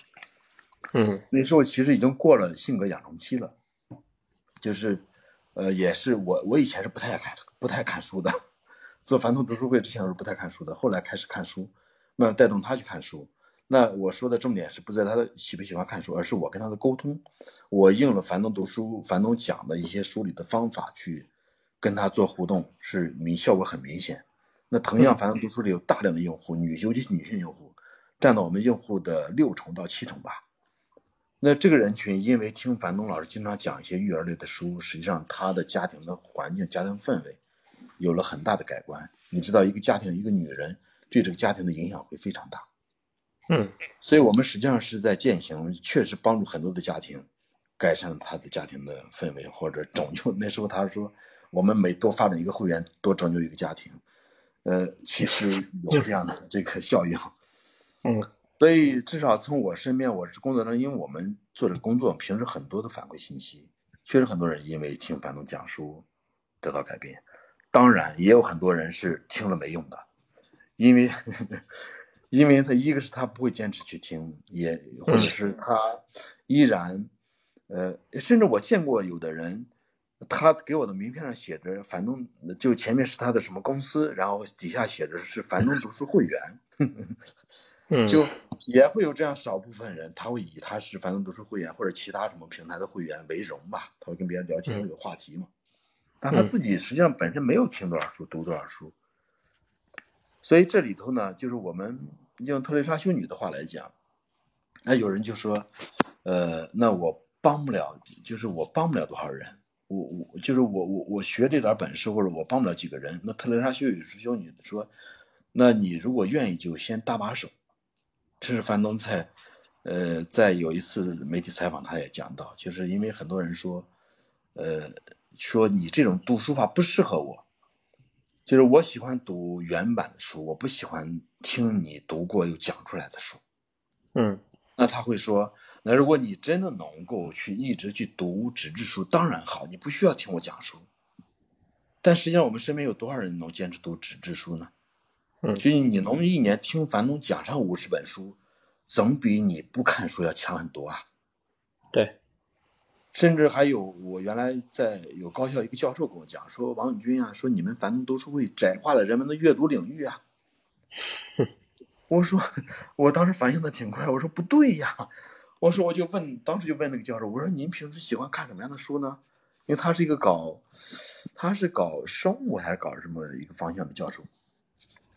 嗯，那时候其实已经过了性格养成期了，就是，呃，也是我我以前是不太看不太看书的，做樊登读书会之前我是不太看书的，后来开始看书，慢慢带动他去看书。那我说的重点是不在他的喜不喜欢看书，而是我跟他的沟通，我用了樊登读书樊登讲的一些书里的方法去跟他做互动，是明效果很明显。那同样，樊登读书里有大量的用户，女尤其是女性用户，占到我们用户的六成到七成吧。那这个人群因为听樊东老师经常讲一些育儿类的书，实际上他的家庭的环境、家庭氛围有了很大的改观。你知道，一个家庭一个女人对这个家庭的影响会非常大。嗯，所以我们实际上是在践行，确实帮助很多的家庭改善他的家庭的氛围，或者拯救。那时候他说，我们每多发展一个会员，多拯救一个家庭。呃，其实有这样的这个效应。嗯，所以至少从我身边，我是工作中，因为我们做这工作，平时很多的反馈信息，确实很多人因为听樊东讲书得到改变。当然，也有很多人是听了没用的，因为因为他一个是他不会坚持去听，也或者是他依然，呃，甚至我见过有的人，他给我的名片上写着樊东，就前面是他的什么公司，然后底下写着是樊东读书会员。嗯，就也会有这样少部分人，他会以他是樊登读书会员或者其他什么平台的会员为荣吧，他会跟别人聊天这个话题嘛。但他自己实际上本身没有听多少书，读多少书，所以这里头呢，就是我们用特蕾莎修女的话来讲，那有人就说，呃，那我帮不了，就是我帮不了多少人，我我就是我我我学这点本事或者我帮不了几个人。那特蕾莎修女修女说，那你如果愿意，就先搭把手。这是樊登在，呃，在有一次媒体采访，他也讲到，就是因为很多人说，呃，说你这种读书法不适合我，就是我喜欢读原版的书，我不喜欢听你读过又讲出来的书。嗯那他会说，那如果你真的能够去一直去读纸质书，当然好，你不需要听我讲书。但实际上，我们身边有多少人能坚持读纸质书呢？嗯就是你能一年听樊东讲上五十本书，总比你不看书要强很多啊。对，甚至还有，我原来在有高校一个教授跟我讲说，王永军啊，说你们樊东读书会窄化了人们的阅读领域啊。<laughs> 我说，我当时反应的挺快，我说不对呀，我说我就问，当时就问那个教授，我说您平时喜欢看什么样的书呢？因为他是一个搞，他是搞生物还是搞什么一个方向的教授，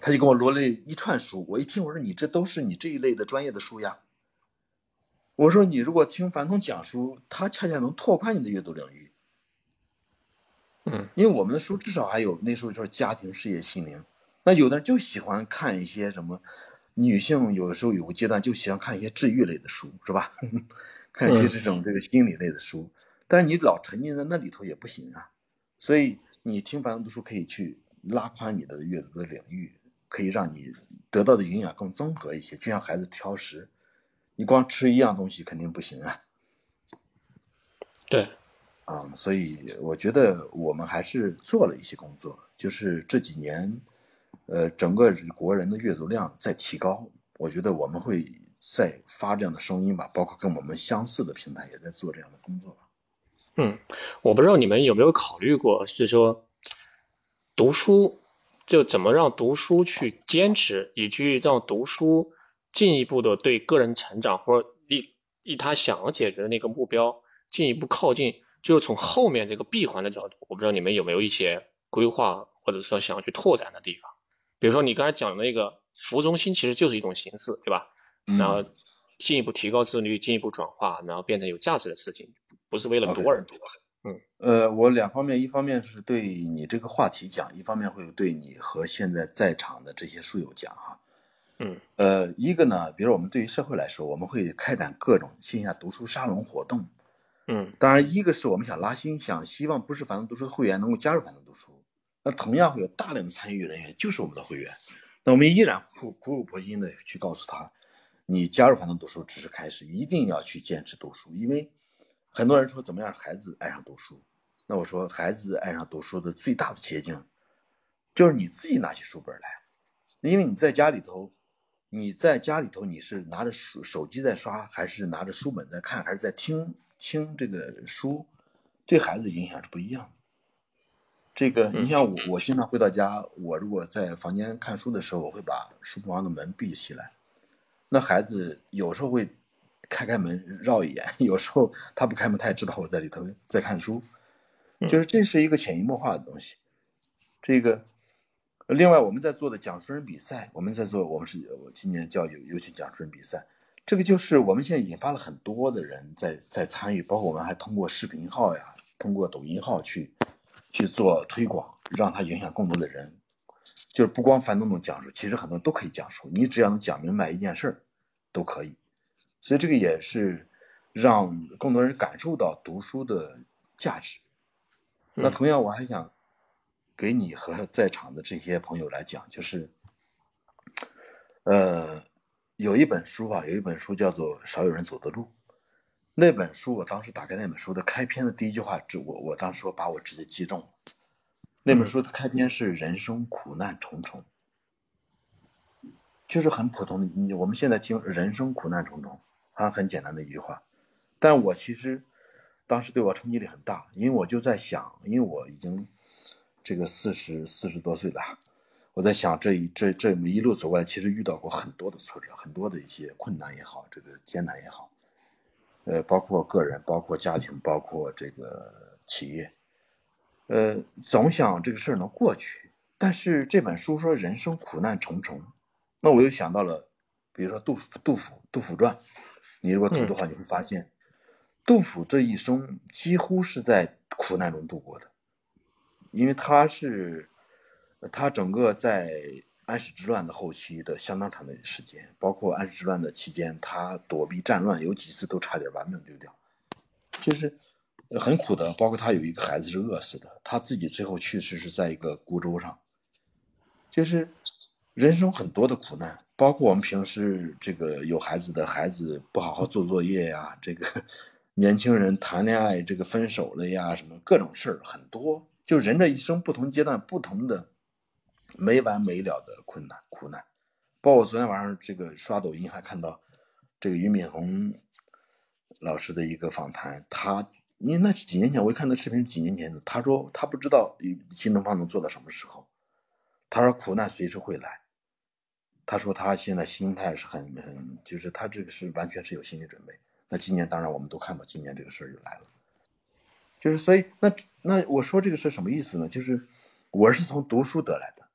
他就跟我罗列一串书，我一听我说你这都是你这一类的专业的书呀。我说你如果听樊通讲书，他恰恰能拓宽你的阅读领域。嗯因为我们的书至少还有那时候就是家庭、事业、心灵。那有的人就喜欢看一些什么，女性有的时候有个阶段就喜欢看一些治愈类的书，是吧？<laughs> 看一些这种这个心理类的书。但是你老沉浸在那里头也不行啊。所以你听樊登读书可以去拉宽你的阅读的领域，可以让你得到的营养更综合一些。就像孩子挑食，你光吃一样东西肯定不行啊。对，啊、所以我觉得我们还是做了一些工作，就是这几年，呃，整个国人的阅读量在提高，我觉得我们会再发这样的声音吧，包括跟我们相似的平台也在做这样的工作吧。嗯，我不知道你们有没有考虑过，是说读书就怎么让读书去坚持，以及让读书进一步的对个人成长或者一一他想要解决的那个目标进一步靠近，就是从后面这个闭环的角度，我不知道你们有没有一些规划，或者说想要去拓展的地方。比如说你刚才讲的那个服务中心，其实就是一种形式，对吧？嗯然后进一步提高自律，进一步转化，然后变成有价值的事情，不是为了多而多。呃，我两方面，一方面是对你这个话题讲，一方面会对你和现在在场的这些书友讲哈。嗯呃，一个呢，比如我们对于社会来说，我们会开展各种线下读书沙龙活动。嗯当然，一个是我们想拉新，想希望不是樊登读书的会员能够加入樊登读书，那同样会有大量的参与人员就是我们的会员。那我们依然苦苦口婆心的去告诉他，你加入樊登读书只是开始，一定要去坚持读书，因为很多人说怎么样让孩子爱上读书，那我说，孩子爱上读书的最大的捷径，就是你自己拿起书本来，因为你在家里头，你在家里头你是拿着手手机在刷，还是拿着书本在看，还是在听听这个书，对孩子的影响是不一样的。这个，你像我，我经常回到家，我如果在房间看书的时候，我会把书房的门闭起来，那孩子有时候会开开门绕一眼，<laughs> 有时候他不开门，他也知道我在里头在看书。就是这是一个潜移默化的东西，这个，另外我们在做的讲述人比赛，我们在做，我们是我今年叫有有请讲述人比赛，这个就是我们现在引发了很多的人在在参与，包括我们还通过视频号呀，通过抖音号去去做推广，让它影响更多的人。就是不光樊东东讲述，其实很多人都可以讲述，你只要能讲明白一件事儿，都可以。所以这个也是让更多人感受到读书的价值。那同样，我还想给你和 <laughs> 在场的这些朋友来讲，就是，呃，有一本书吧，有一本书叫做《少有人走的路》。那本书，我当时打开那本书的开篇的第一句话，我我当时我把我直接击中了。那本书的开篇是“人生苦难重重”，就是很普通的。你我们现在听“人生苦难重重”，它很简单的一句话，但我其实。当时对我冲击力很大，因为我就在想，因为我已经这个四十四十多岁了，我在想这一这这么一路走过来，其实遇到过很多的挫折，很多的一些困难也好，这个艰难也好，呃，包括个人，包括家庭，包括这个企业，呃，总想这个事儿能过去。但是这本书说人生苦难重重，那我又想到了，比如说杜杜甫《杜甫传》，你如果读的话，你会发现。杜甫这一生几乎是在苦难中度过的，因为他是他整个在安史之乱的后期的相当长的时间，包括安史之乱的期间，他躲避战乱，有几次都差点把命丢掉，就是很苦的。包括他有一个孩子是饿死的，他自己最后去世是在一个孤舟上，就是人生很多的苦难，包括我们平时这个有孩子的孩子不好好做作业呀，这个。<laughs> 年轻人谈恋爱，这个分手了呀，什么各种事儿很多。就人这一生不同阶段，不同的没完没了的困难苦难。包括昨天晚上这个刷抖音还看到这个俞敏洪老师的一个访谈，他因为那是几年前，我一看那视频是几年前的。他说他不知道新东方能做到什么时候。他说苦难随时会来。他说他现在心态是很很，就是他这个是完全是有心理准备。那今年当然我们都看到，今年这个事儿就来了，就是所以那那我说这个是什么意思呢？就是我是从读书得来的，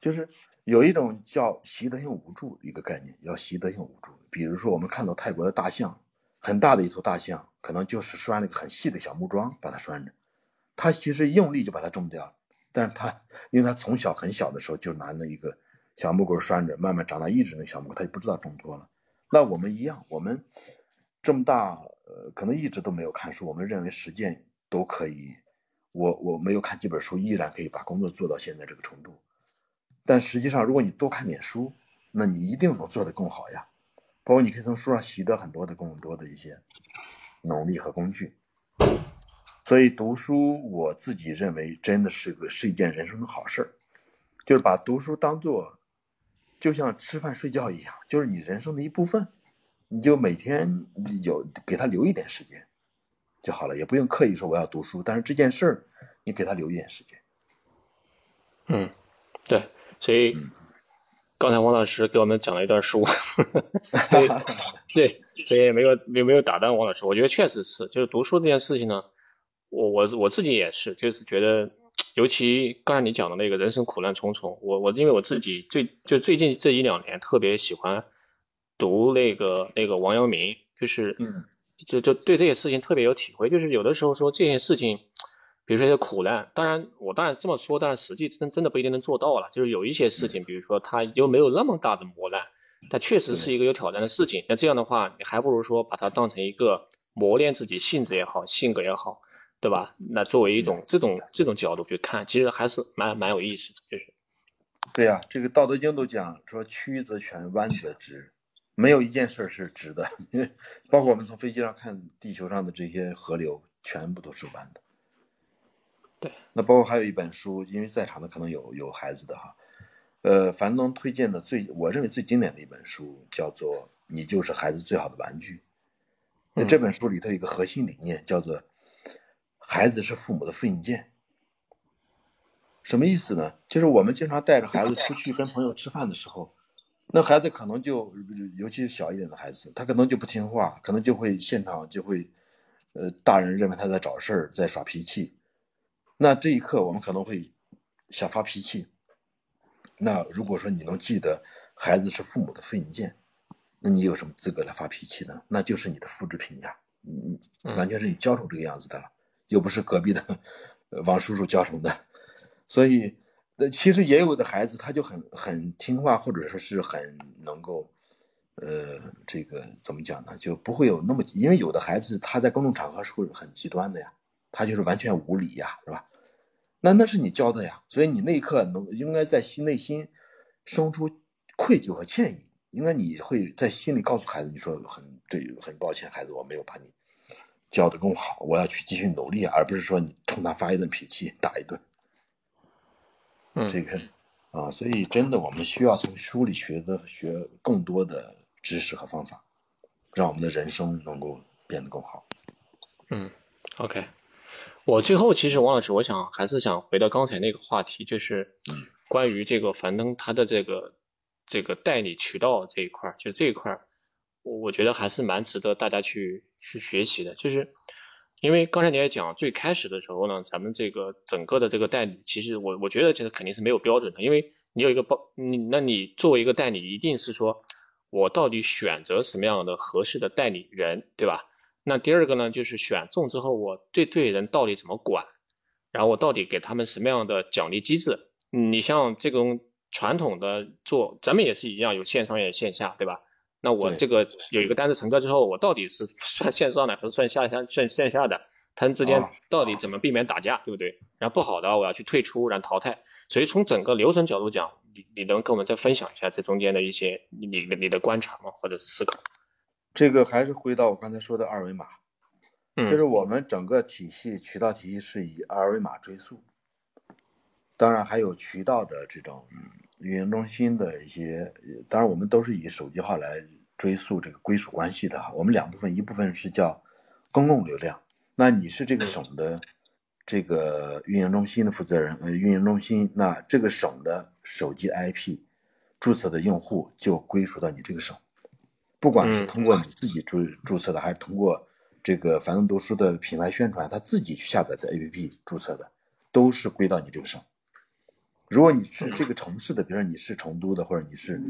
就是有一种叫习得性无助一个概念，叫习得性无助。比如说我们看到泰国的大象，很大的一头大象，可能就是拴了一个很细的小木桩把它拴着，它其实用力就把它种掉了，但是他因为他从小很小的时候就拿那一个小木棍拴着，慢慢长大一直那小木，棍，他就不知道挣脱了。那我们一样，我们这么大，呃，可能一直都没有看书。我们认为实践都可以，我我没有看几本书，依然可以把工作做到现在这个程度。但实际上，如果你多看点书，那你一定能做得更好呀。包括你可以从书上习得很多的更多的一些能力和工具。所以读书，我自己认为真的是个是一件人生的好事儿，就是把读书当做。就像吃饭睡觉一样，就是你人生的一部分，你就每天有给他留一点时间就好了，也不用刻意说我要读书，但是这件事儿你给他留一点时间。嗯，对，所以 <laughs> 刚才王老师给我们讲了一段书，<laughs> 所以 <laughs> 对，所以没有没没有打断王老师，我觉得确实是，就是读书这件事情呢，我我我自己也是，就是觉得。尤其刚才你讲的那个人生苦难重重，我我因为我自己最就最近这一两年特别喜欢读那个那个王阳明，就是嗯，就就对这些事情特别有体会。就是有的时候说这些事情，比如说一些苦难，当然我当然这么说，但是实际真真的不一定能做到了。就是有一些事情，比如说它又没有那么大的磨难，它确实是一个有挑战的事情。那这样的话，你还不如说把它当成一个磨练自己性子也好，性格也好。对吧？那作为一种这种这种角度去看，其实还是蛮蛮有意思的，就是。对呀，这个《道德经》都讲说曲则全，弯则直，没有一件事是直的。因 <laughs> 为包括我们从飞机上看地球上的这些河流，全部都是弯的。对，那包括还有一本书，因为在场的可能有有孩子的哈，呃，樊登推荐的最我认为最经典的一本书叫做《你就是孩子最好的玩具》。那这本书里头有一个核心理念叫做“孩子是父母的复印件”。什么意思呢？就是我们经常带着孩子出去跟朋友吃饭的时候，那孩子可能就，尤其是小一点的孩子，他可能就不听话，可能就会现场就会，呃，大人认为他在找事儿，在耍脾气。那这一刻我们可能会想发脾气。那如果说你能记得孩子是父母的复印件，那你有什么资格来发脾气呢？那就是你的复制品呀，你完全是你教成这个样子的了，又不是隔壁的王叔叔教成的。所以，呃，其实也有的孩子他就很很听话，或者说是很能够，呃，这个怎么讲呢？就不会有那么，因为有的孩子他在公众场合是会很极端的呀，他就是完全无理呀，是吧？那那是你教的呀，所以你那一刻能应该在心内心生出愧疚和歉意，应该你会在心里告诉孩子，你说很对，很抱歉，孩子，我没有把你教的更好，我要去继续努力，而不是说你冲他发一顿脾气，打一顿。这个啊，所以真的，我们需要从书里学的学更多的知识和方法，让我们的人生能够变得更好。嗯，OK，我最后其实王老师，我想还是想回到刚才那个话题，就是关于这个樊登他的这个这个代理渠道这一块，就这一块儿，我我觉得还是蛮值得大家去去学习的，就是。因为刚才你也讲，最开始的时候呢，咱们这个整个的这个代理，其实我我觉得这个肯定是没有标准的，因为你有一个包，你那你作为一个代理，一定是说我到底选择什么样的合适的代理人，对吧？那第二个呢，就是选中之后，我对对人到底怎么管，然后我到底给他们什么样的奖励机制？你像这种传统的做，咱们也是一样，有线上也有线下，对吧？那我这个有一个单子成交之后，我到底是算线上的还是算下下算线下的？他们之间到底怎么避免打架，对不对？然后不好的我要去退出，然后淘汰。所以从整个流程角度讲，你你能跟我们再分享一下这中间的一些你你你的观察吗？或者是思考？这个还是回到我刚才说的二维码，就是我们整个体系渠道体系是以二维码追溯，当然还有渠道的这种。运营中心的一些，当然我们都是以手机号来追溯这个归属关系的哈。我们两部分，一部分是叫公共流量，那你是这个省的这个运营中心的负责人，呃，运营中心，那这个省的手机 IP 注册的用户就归属到你这个省，不管是通过你自己注注册的，还是通过这个樊登读书的品牌宣传，他自己去下载的 APP 注册的，都是归到你这个省。如果你是这个城市的，比如说你是成都的，或者你是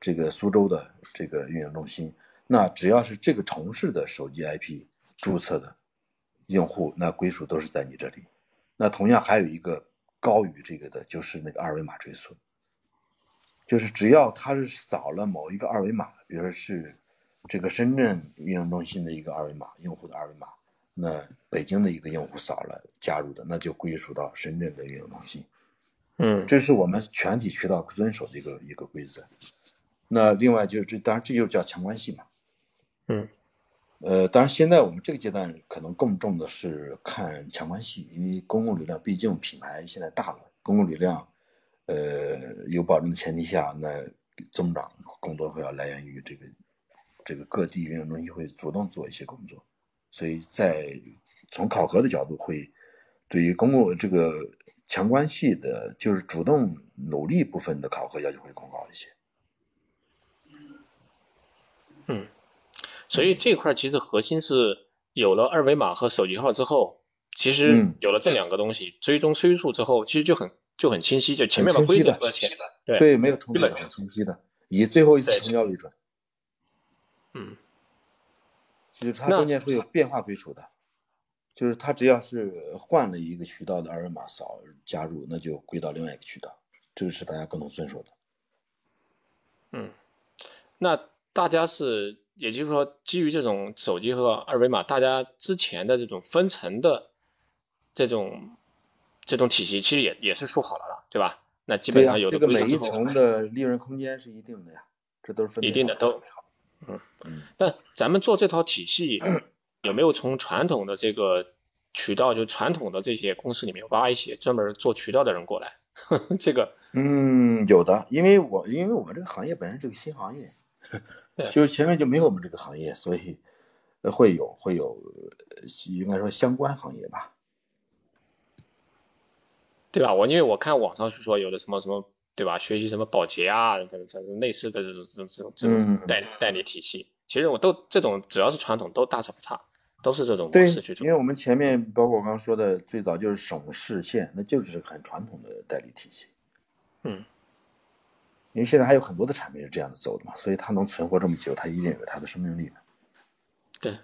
这个苏州的这个运营中心，那只要是这个城市的手机 IP 注册的用户，那归属都是在你这里。那同样还有一个高于这个的，就是那个二维码追溯，就是只要他是扫了某一个二维码，比如说是这个深圳运营中心的一个二维码，用户的二维码，那北京的一个用户扫了加入的，那就归属到深圳的运营中心。嗯，这是我们全体渠道遵守的一个一个规则。那另外就是这，当然这就叫强关系嘛。嗯，呃，当然现在我们这个阶段可能更重的是看强关系，因为公共流量毕竟品牌现在大了，公共流量，呃，有保证的前提下，那增长更多会要来源于这个这个各地运营中心会主动做一些工作，所以在从考核的角度会对于公共这个。强关系的，就是主动努力部分的考核要求会更高一些。嗯，所以这块其实核心是有了二维码和手机号之后，其实有了这两个东西，追踪追溯之后，其实就很就很清晰，就前面的规则对对，没有冲突的，很清晰的，以最后一次成交为准。嗯，就是它中间会有变化归属的。就是他只要是换了一个渠道的二维码扫加入，那就归到另外一个渠道，这个是大家共同遵守的。嗯，那大家是，也就是说，基于这种手机和二维码，大家之前的这种分层的这种这种体系，其实也也是说好了了，对吧？那基本上有这个每一层的利润空间是一定的呀，这都是分一定的都，嗯嗯。但咱们做这套体系。<clears throat> 有没有从传统的这个渠道，就传统的这些公司里面挖一些专门做渠道的人过来？这个，嗯，有的，因为我因为我们这个行业本身是个新行业，就是前面就没有我们这个行业，所以会有会有，应该说相关行业吧，对吧？我因为我看网上是说有的什么什么，对吧？学习什么保洁啊，反正反正类似的这种这种这种这种代代理体系，其实我都这种只要是传统都大差不差。都是这种模式去做，因为我们前面包括我刚刚说的，最早就是省市县，那就是很传统的代理体系。嗯，因为现在还有很多的产品是这样的走的嘛，所以它能存活这么久，它一定有它的生命力的。对，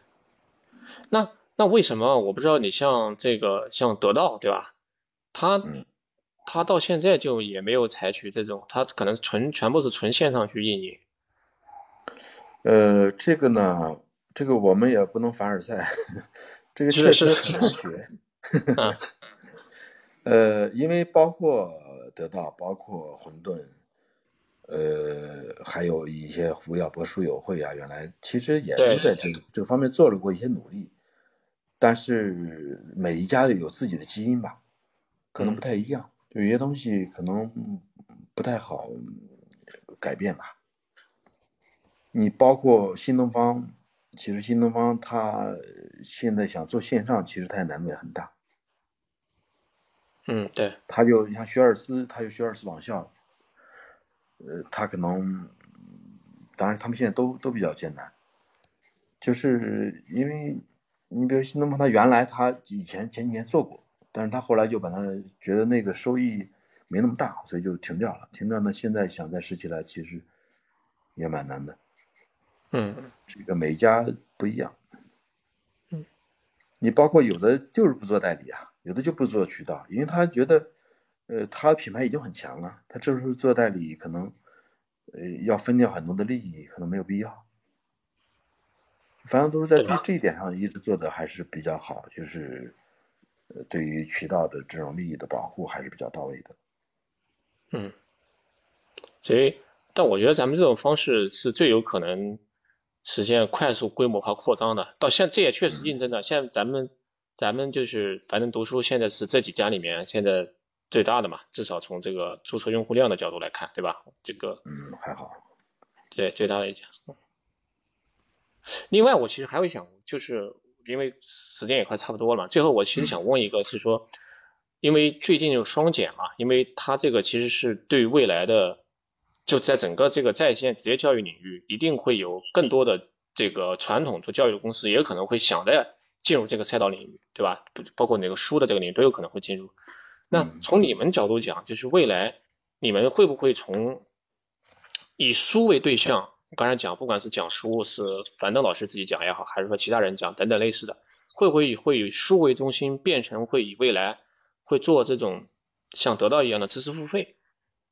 那那为什么我不知道？你像这个像得到对吧？它它到现在就也没有采取这种，它可能纯全部是纯线上去运营。呃，这个呢？这个我们也不能凡尔赛，<laughs> 这个确实很难学。呃，因为包括得到，包括混沌，呃，还有一些福耀博书友会啊，原来其实也都在这个这个方面做了过一些努力，但是每一家有自己的基因吧，可能不太一样，有些东西可能不太好改变吧。你包括新东方。其实新东方它现在想做线上，其实它也难度也很大。嗯，对。他就你像学而思，他有学而思网校，呃，他可能，当然他们现在都都比较艰难，就是因为你比如新东方，他原来他以前前几年做过，但是他后来就把他觉得那个收益没那么大，所以就停掉了。停掉那现在想再拾起来，其实也蛮难的。嗯，这个每家不一样。嗯，你包括有的就是不做代理啊，有的就不做渠道，因为他觉得，呃，他品牌已经很强了，他这时候做代理可能，呃，要分掉很多的利益，可能没有必要。反正都是在这这一点上一直做的还是比较好，就是，呃，对于渠道的这种利益的保护还是比较到位的。嗯，所以，但我觉得咱们这种方式是最有可能。实现快速规模化扩张的，到现这也确实竞争的，现在咱们咱们就是反正读书现在是这几家里面现在最大的嘛，至少从这个注册用户量的角度来看，对吧？这个嗯还好，对最大的一家。另外，我其实还会想，就是因为时间也快差不多了嘛，最后我其实想问一个，是说，因为最近有双减嘛，因为它这个其实是对未来的。就在整个这个在线职业教育领域，一定会有更多的这个传统做教育的公司，也可能会想着进入这个赛道领域，对吧？不包括那个书的这个领域都有可能会进入。那从你们角度讲，就是未来你们会不会从以书为对象？刚才讲，不管是讲书是樊登老师自己讲也好，还是说其他人讲等等类似的，会不会会以书为中心，变成会以未来会做这种像得到一样的知识付费？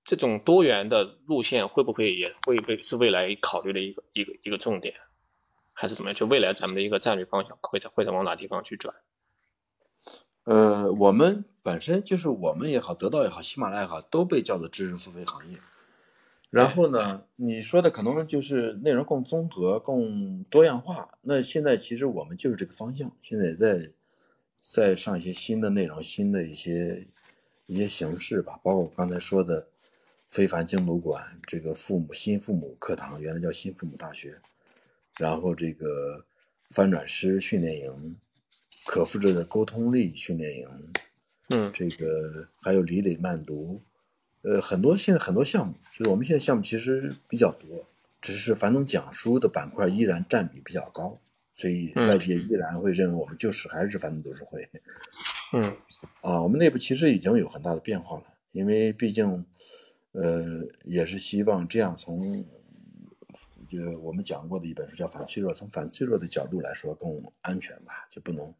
这种多元的路线会不会也会被是未来考虑的一个一个一个重点，还是怎么样？就未来咱们的一个战略方向会在会在往哪地方去转？呃，我们本身就是我们也好，得到也好，喜马拉雅也好，都被叫做知识付费行业。然后呢，你说的可能就是内容更综合、更多样化。那现在其实我们就是这个方向，现在也在在上一些新的内容、新的一些一些形式吧，包括我刚才说的。非凡精读馆，这个父母新父母课堂原来叫新父母大学，然后这个翻转师训练营，可复制的沟通力训练营，嗯，这个还有李磊慢读，呃，很多现在很多项目，就是我们现在项目其实比较多，只是樊总讲书的板块依然占比比较高，所以外界依然会认为我们就是还是樊总读书会，嗯，<laughs> 啊，我们内部其实已经有很大的变化了，因为毕竟。呃，也是希望这样从，就我们讲过的一本书叫《反脆弱》，从反脆弱的角度来说更安全吧，就不能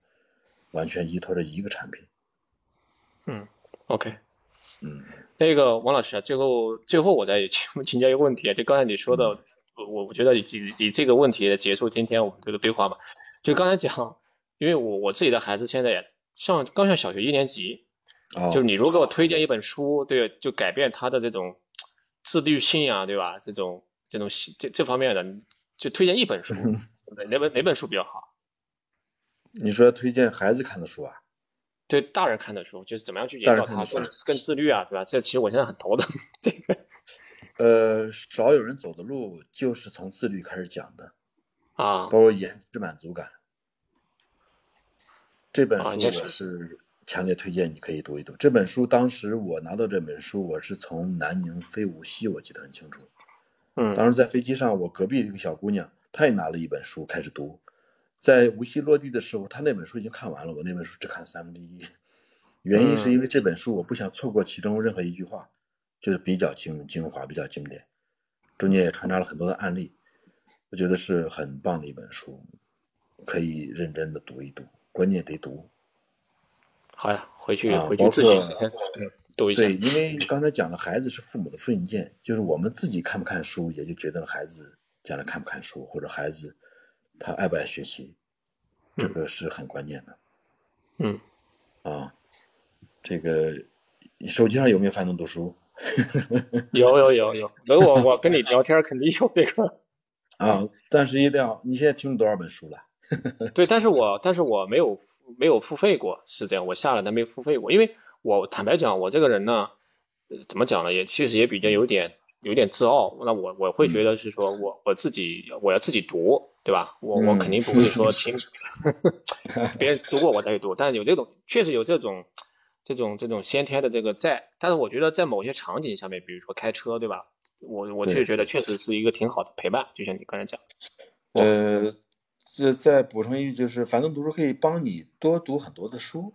完全依托着一个产品。嗯，OK，嗯，那个王老师啊，最后最后我再请 <laughs> 请教一个问题啊，就刚才你说的，我我觉得以以这个问题结束今天我们这个对话吧，就刚才讲，因为我我自己的孩子现在也上刚上小学一年级。就是你如果给我推荐一本书，对，就改变他的这种自律性啊，对吧？这种这种这这方面的，就推荐一本书，哪本哪本书比较好？你说推荐孩子看的书啊？对大人看的书，就是怎么样去引导他更更自律啊，对吧？这其实我现在很头疼。这个，呃，少有人走的路就是从自律开始讲的啊，包括延迟满足感。这本书我是强烈推荐你可以读一读。这本书当时我拿到这本书，我是从南宁飞无锡，我记得很清楚。嗯，当时在飞机上，我隔壁一个小姑娘，她也拿了一本书开始读。在无锡落地的时候，她那本书已经看完了，我那本书只看三分之一。原因是因为这本书我不想错过其中任何一句话，就是比较精精华，比较经典，中间也穿插了很多的案例，我觉得是很棒的一本书，可以认真的读一读，关键得读。好呀，回去回去自己读一下。对，因为刚才讲了，孩子是父母的复印件，就是我们自己看不看书，也就决定了孩子将来看不看书，或者孩子。他爱不爱学习，这个是很关键的。嗯，啊，这个手机上有没有樊登读书？有有有有，等我我跟你聊天肯定有这个。啊，但是一定要，你现在听了多少本书了？<laughs> 对，但是我但是我没有没有付费过，是这样，我下了但没付费过，因为我坦白讲，我这个人呢，怎么讲呢，也确实也比较有点。有点自傲，那我我会觉得是说我我自己我要自己读，对吧？我我肯定不会 <laughs> 说听 <laughs> 别人读过我再去读，但是有这种确实有这种这种这种先天的这个在，但是我觉得在某些场景下面，比如说开车，对吧？我我确实觉得确实是一个挺好的陪伴，就像你刚才讲。呃，这再补充一句，就是樊登读书可以帮你多读很多的书，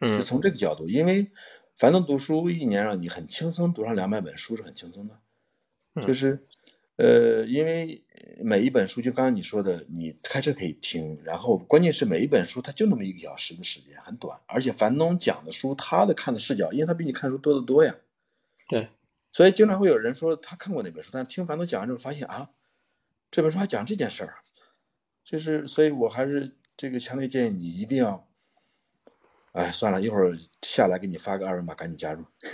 嗯，是从这个角度，因为樊登读书一年让你很轻松读上两百本书是很轻松的。就是，呃，因为每一本书，就刚刚你说的，你开车可以听，然后关键是每一本书它就那么一个小时的时间，很短，而且樊登讲的书，他的看的视角，因为他比你看书多得多呀。对，所以经常会有人说他看过那本书，但是听樊登讲完之后发现啊，这本书还讲这件事儿，就是，所以我还是这个强烈建议你一定要。哎，算了一会儿下来给你发个二维码，赶紧加入。<laughs>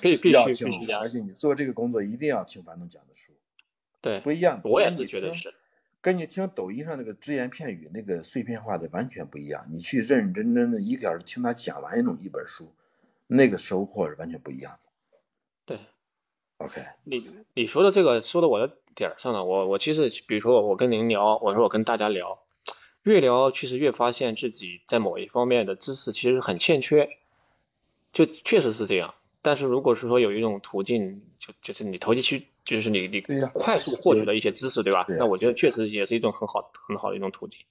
可以必须必须加，而且你做这个工作一定要听樊登讲的书。对，不一样。我也是觉得是，跟你听抖音上那个只言片语、那个碎片化的完全不一样。你去认认真真的一个小时听他讲完一种一本书，那个收获是完全不一样的。对，OK。你你说的这个说到我的点儿上了。我我其实比如说我跟您聊，我说我跟大家聊。越聊，其实越发现自己在某一方面的知识其实很欠缺，就确实是这样。但是如果是说有一种途径，就就是你投机去，就是你你快速获取的一些知识，对吧？那我觉得确实也是一种很好很好的一种途径。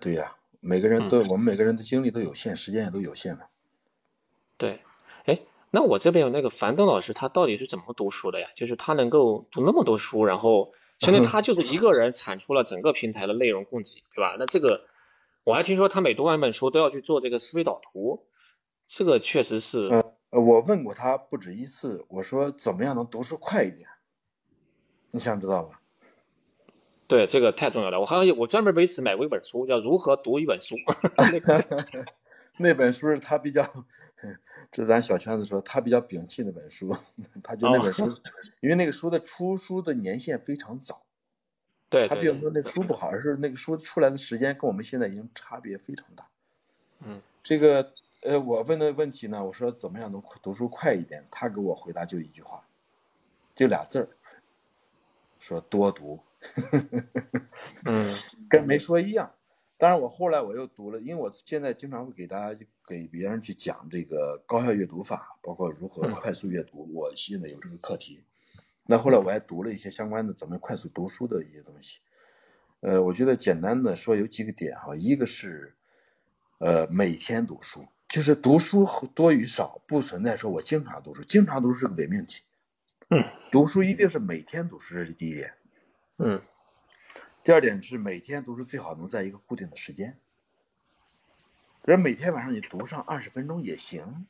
对呀，每个人都我们每个人的精力都有限，时间也都有限嘛。对，哎，那我这边有那个樊登老师，他到底是怎么读书的呀？就是他能够读那么多书，然后。相当于他就是一个人产出了整个平台的内容供给，对吧？那这个我还听说他每读完一本书都要去做这个思维导图，这个确实是。呃，我问过他不止一次，我说怎么样能读书快一点？你想知道吗？对，这个太重要了。我好像我专门为此买过一本书，叫《如何读一本书》。<laughs> <laughs> 那本书是他比较，<laughs> 这咱小圈子说他比较摒弃那本书，他就那本书，因为那个书的出书的年限非常早，对，他并不是说那书不好，而是那个书出来的时间跟我们现在已经差别非常大。嗯，这个呃，我问的问题呢，我说怎么样能读书快一点？他给我回答就一句话，就俩字儿，说多读。嗯，<laughs> 跟没说一样。当然，我后来我又读了，因为我现在经常会给大家给别人去讲这个高效阅读法，包括如何快速阅读。我现在有这个课题。那后来我还读了一些相关的怎么快速读书的一些东西。呃，我觉得简单的说有几个点哈，一个是，呃，每天读书，就是读书多与少不存在说我经常读书，经常读书是个伪命题。嗯，读书一定是每天读书，这是第一点。嗯。第二点是每天读书最好能在一个固定的时间，比如每天晚上你读上二十分钟也行，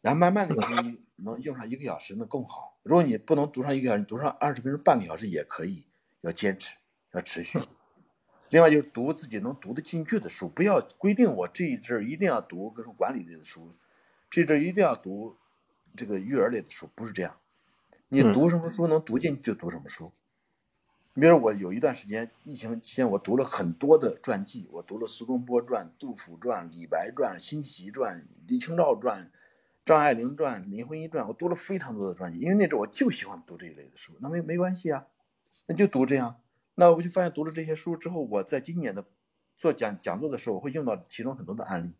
然后慢慢的你能用上一个小时那更好。如果你不能读上一个小时，你读上二十分钟半个小时也可以，要坚持，要持续。另外就是读自己能读得进去的书，不要规定我这一阵一定要读各种管理类的书，这阵一定要读这个育儿类的书，不是这样。你读什么书能读进去就读什么书。你比如我有一段时间疫情期间，我读了很多的传记，我读了苏东坡传、杜甫传、李白传、辛弃疾传、李清照传、张爱玲传、林徽因传，我读了非常多的传记，因为那时候我就喜欢读这一类的书，那没没关系啊，那就读这样。那我就发现读了这些书之后，我在今年的做讲讲座的时候，我会用到其中很多的案例，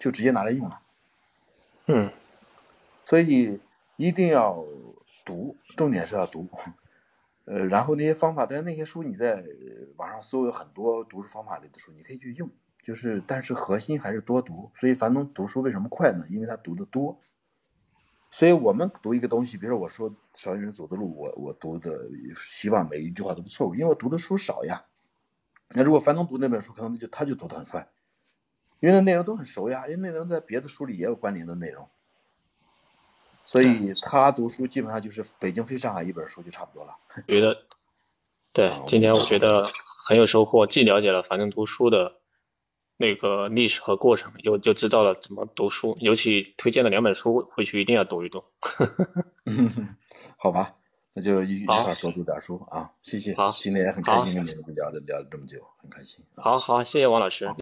就直接拿来用了。嗯，所以一定要读，重点是要读。呃，然后那些方法，但是那些书你在网上搜有很多读书方法类的书，你可以去用。就是，但是核心还是多读。所以樊登读书为什么快呢？因为他读的多。所以我们读一个东西，比如说我说少年人走的路，我我读的希望每一句话都不错误，因为我读的书少呀。那如果樊登读那本书，可能就他就读得很快，因为那内容都很熟呀，因为内容在别的书里也有关联的内容。所以他读书基本上就是北京飞上海一本书就差不多了。觉得，对，今天我觉得很有收获，既了解了樊登读书的那个历史和过程，又就知道了怎么读书，尤其推荐了两本书，回去一定要读一读。<laughs> 好吧，那就一一块多读点书啊，谢谢。好，今天也很开心跟你们聊的聊了这么久，很开心。好好，谢谢王老师。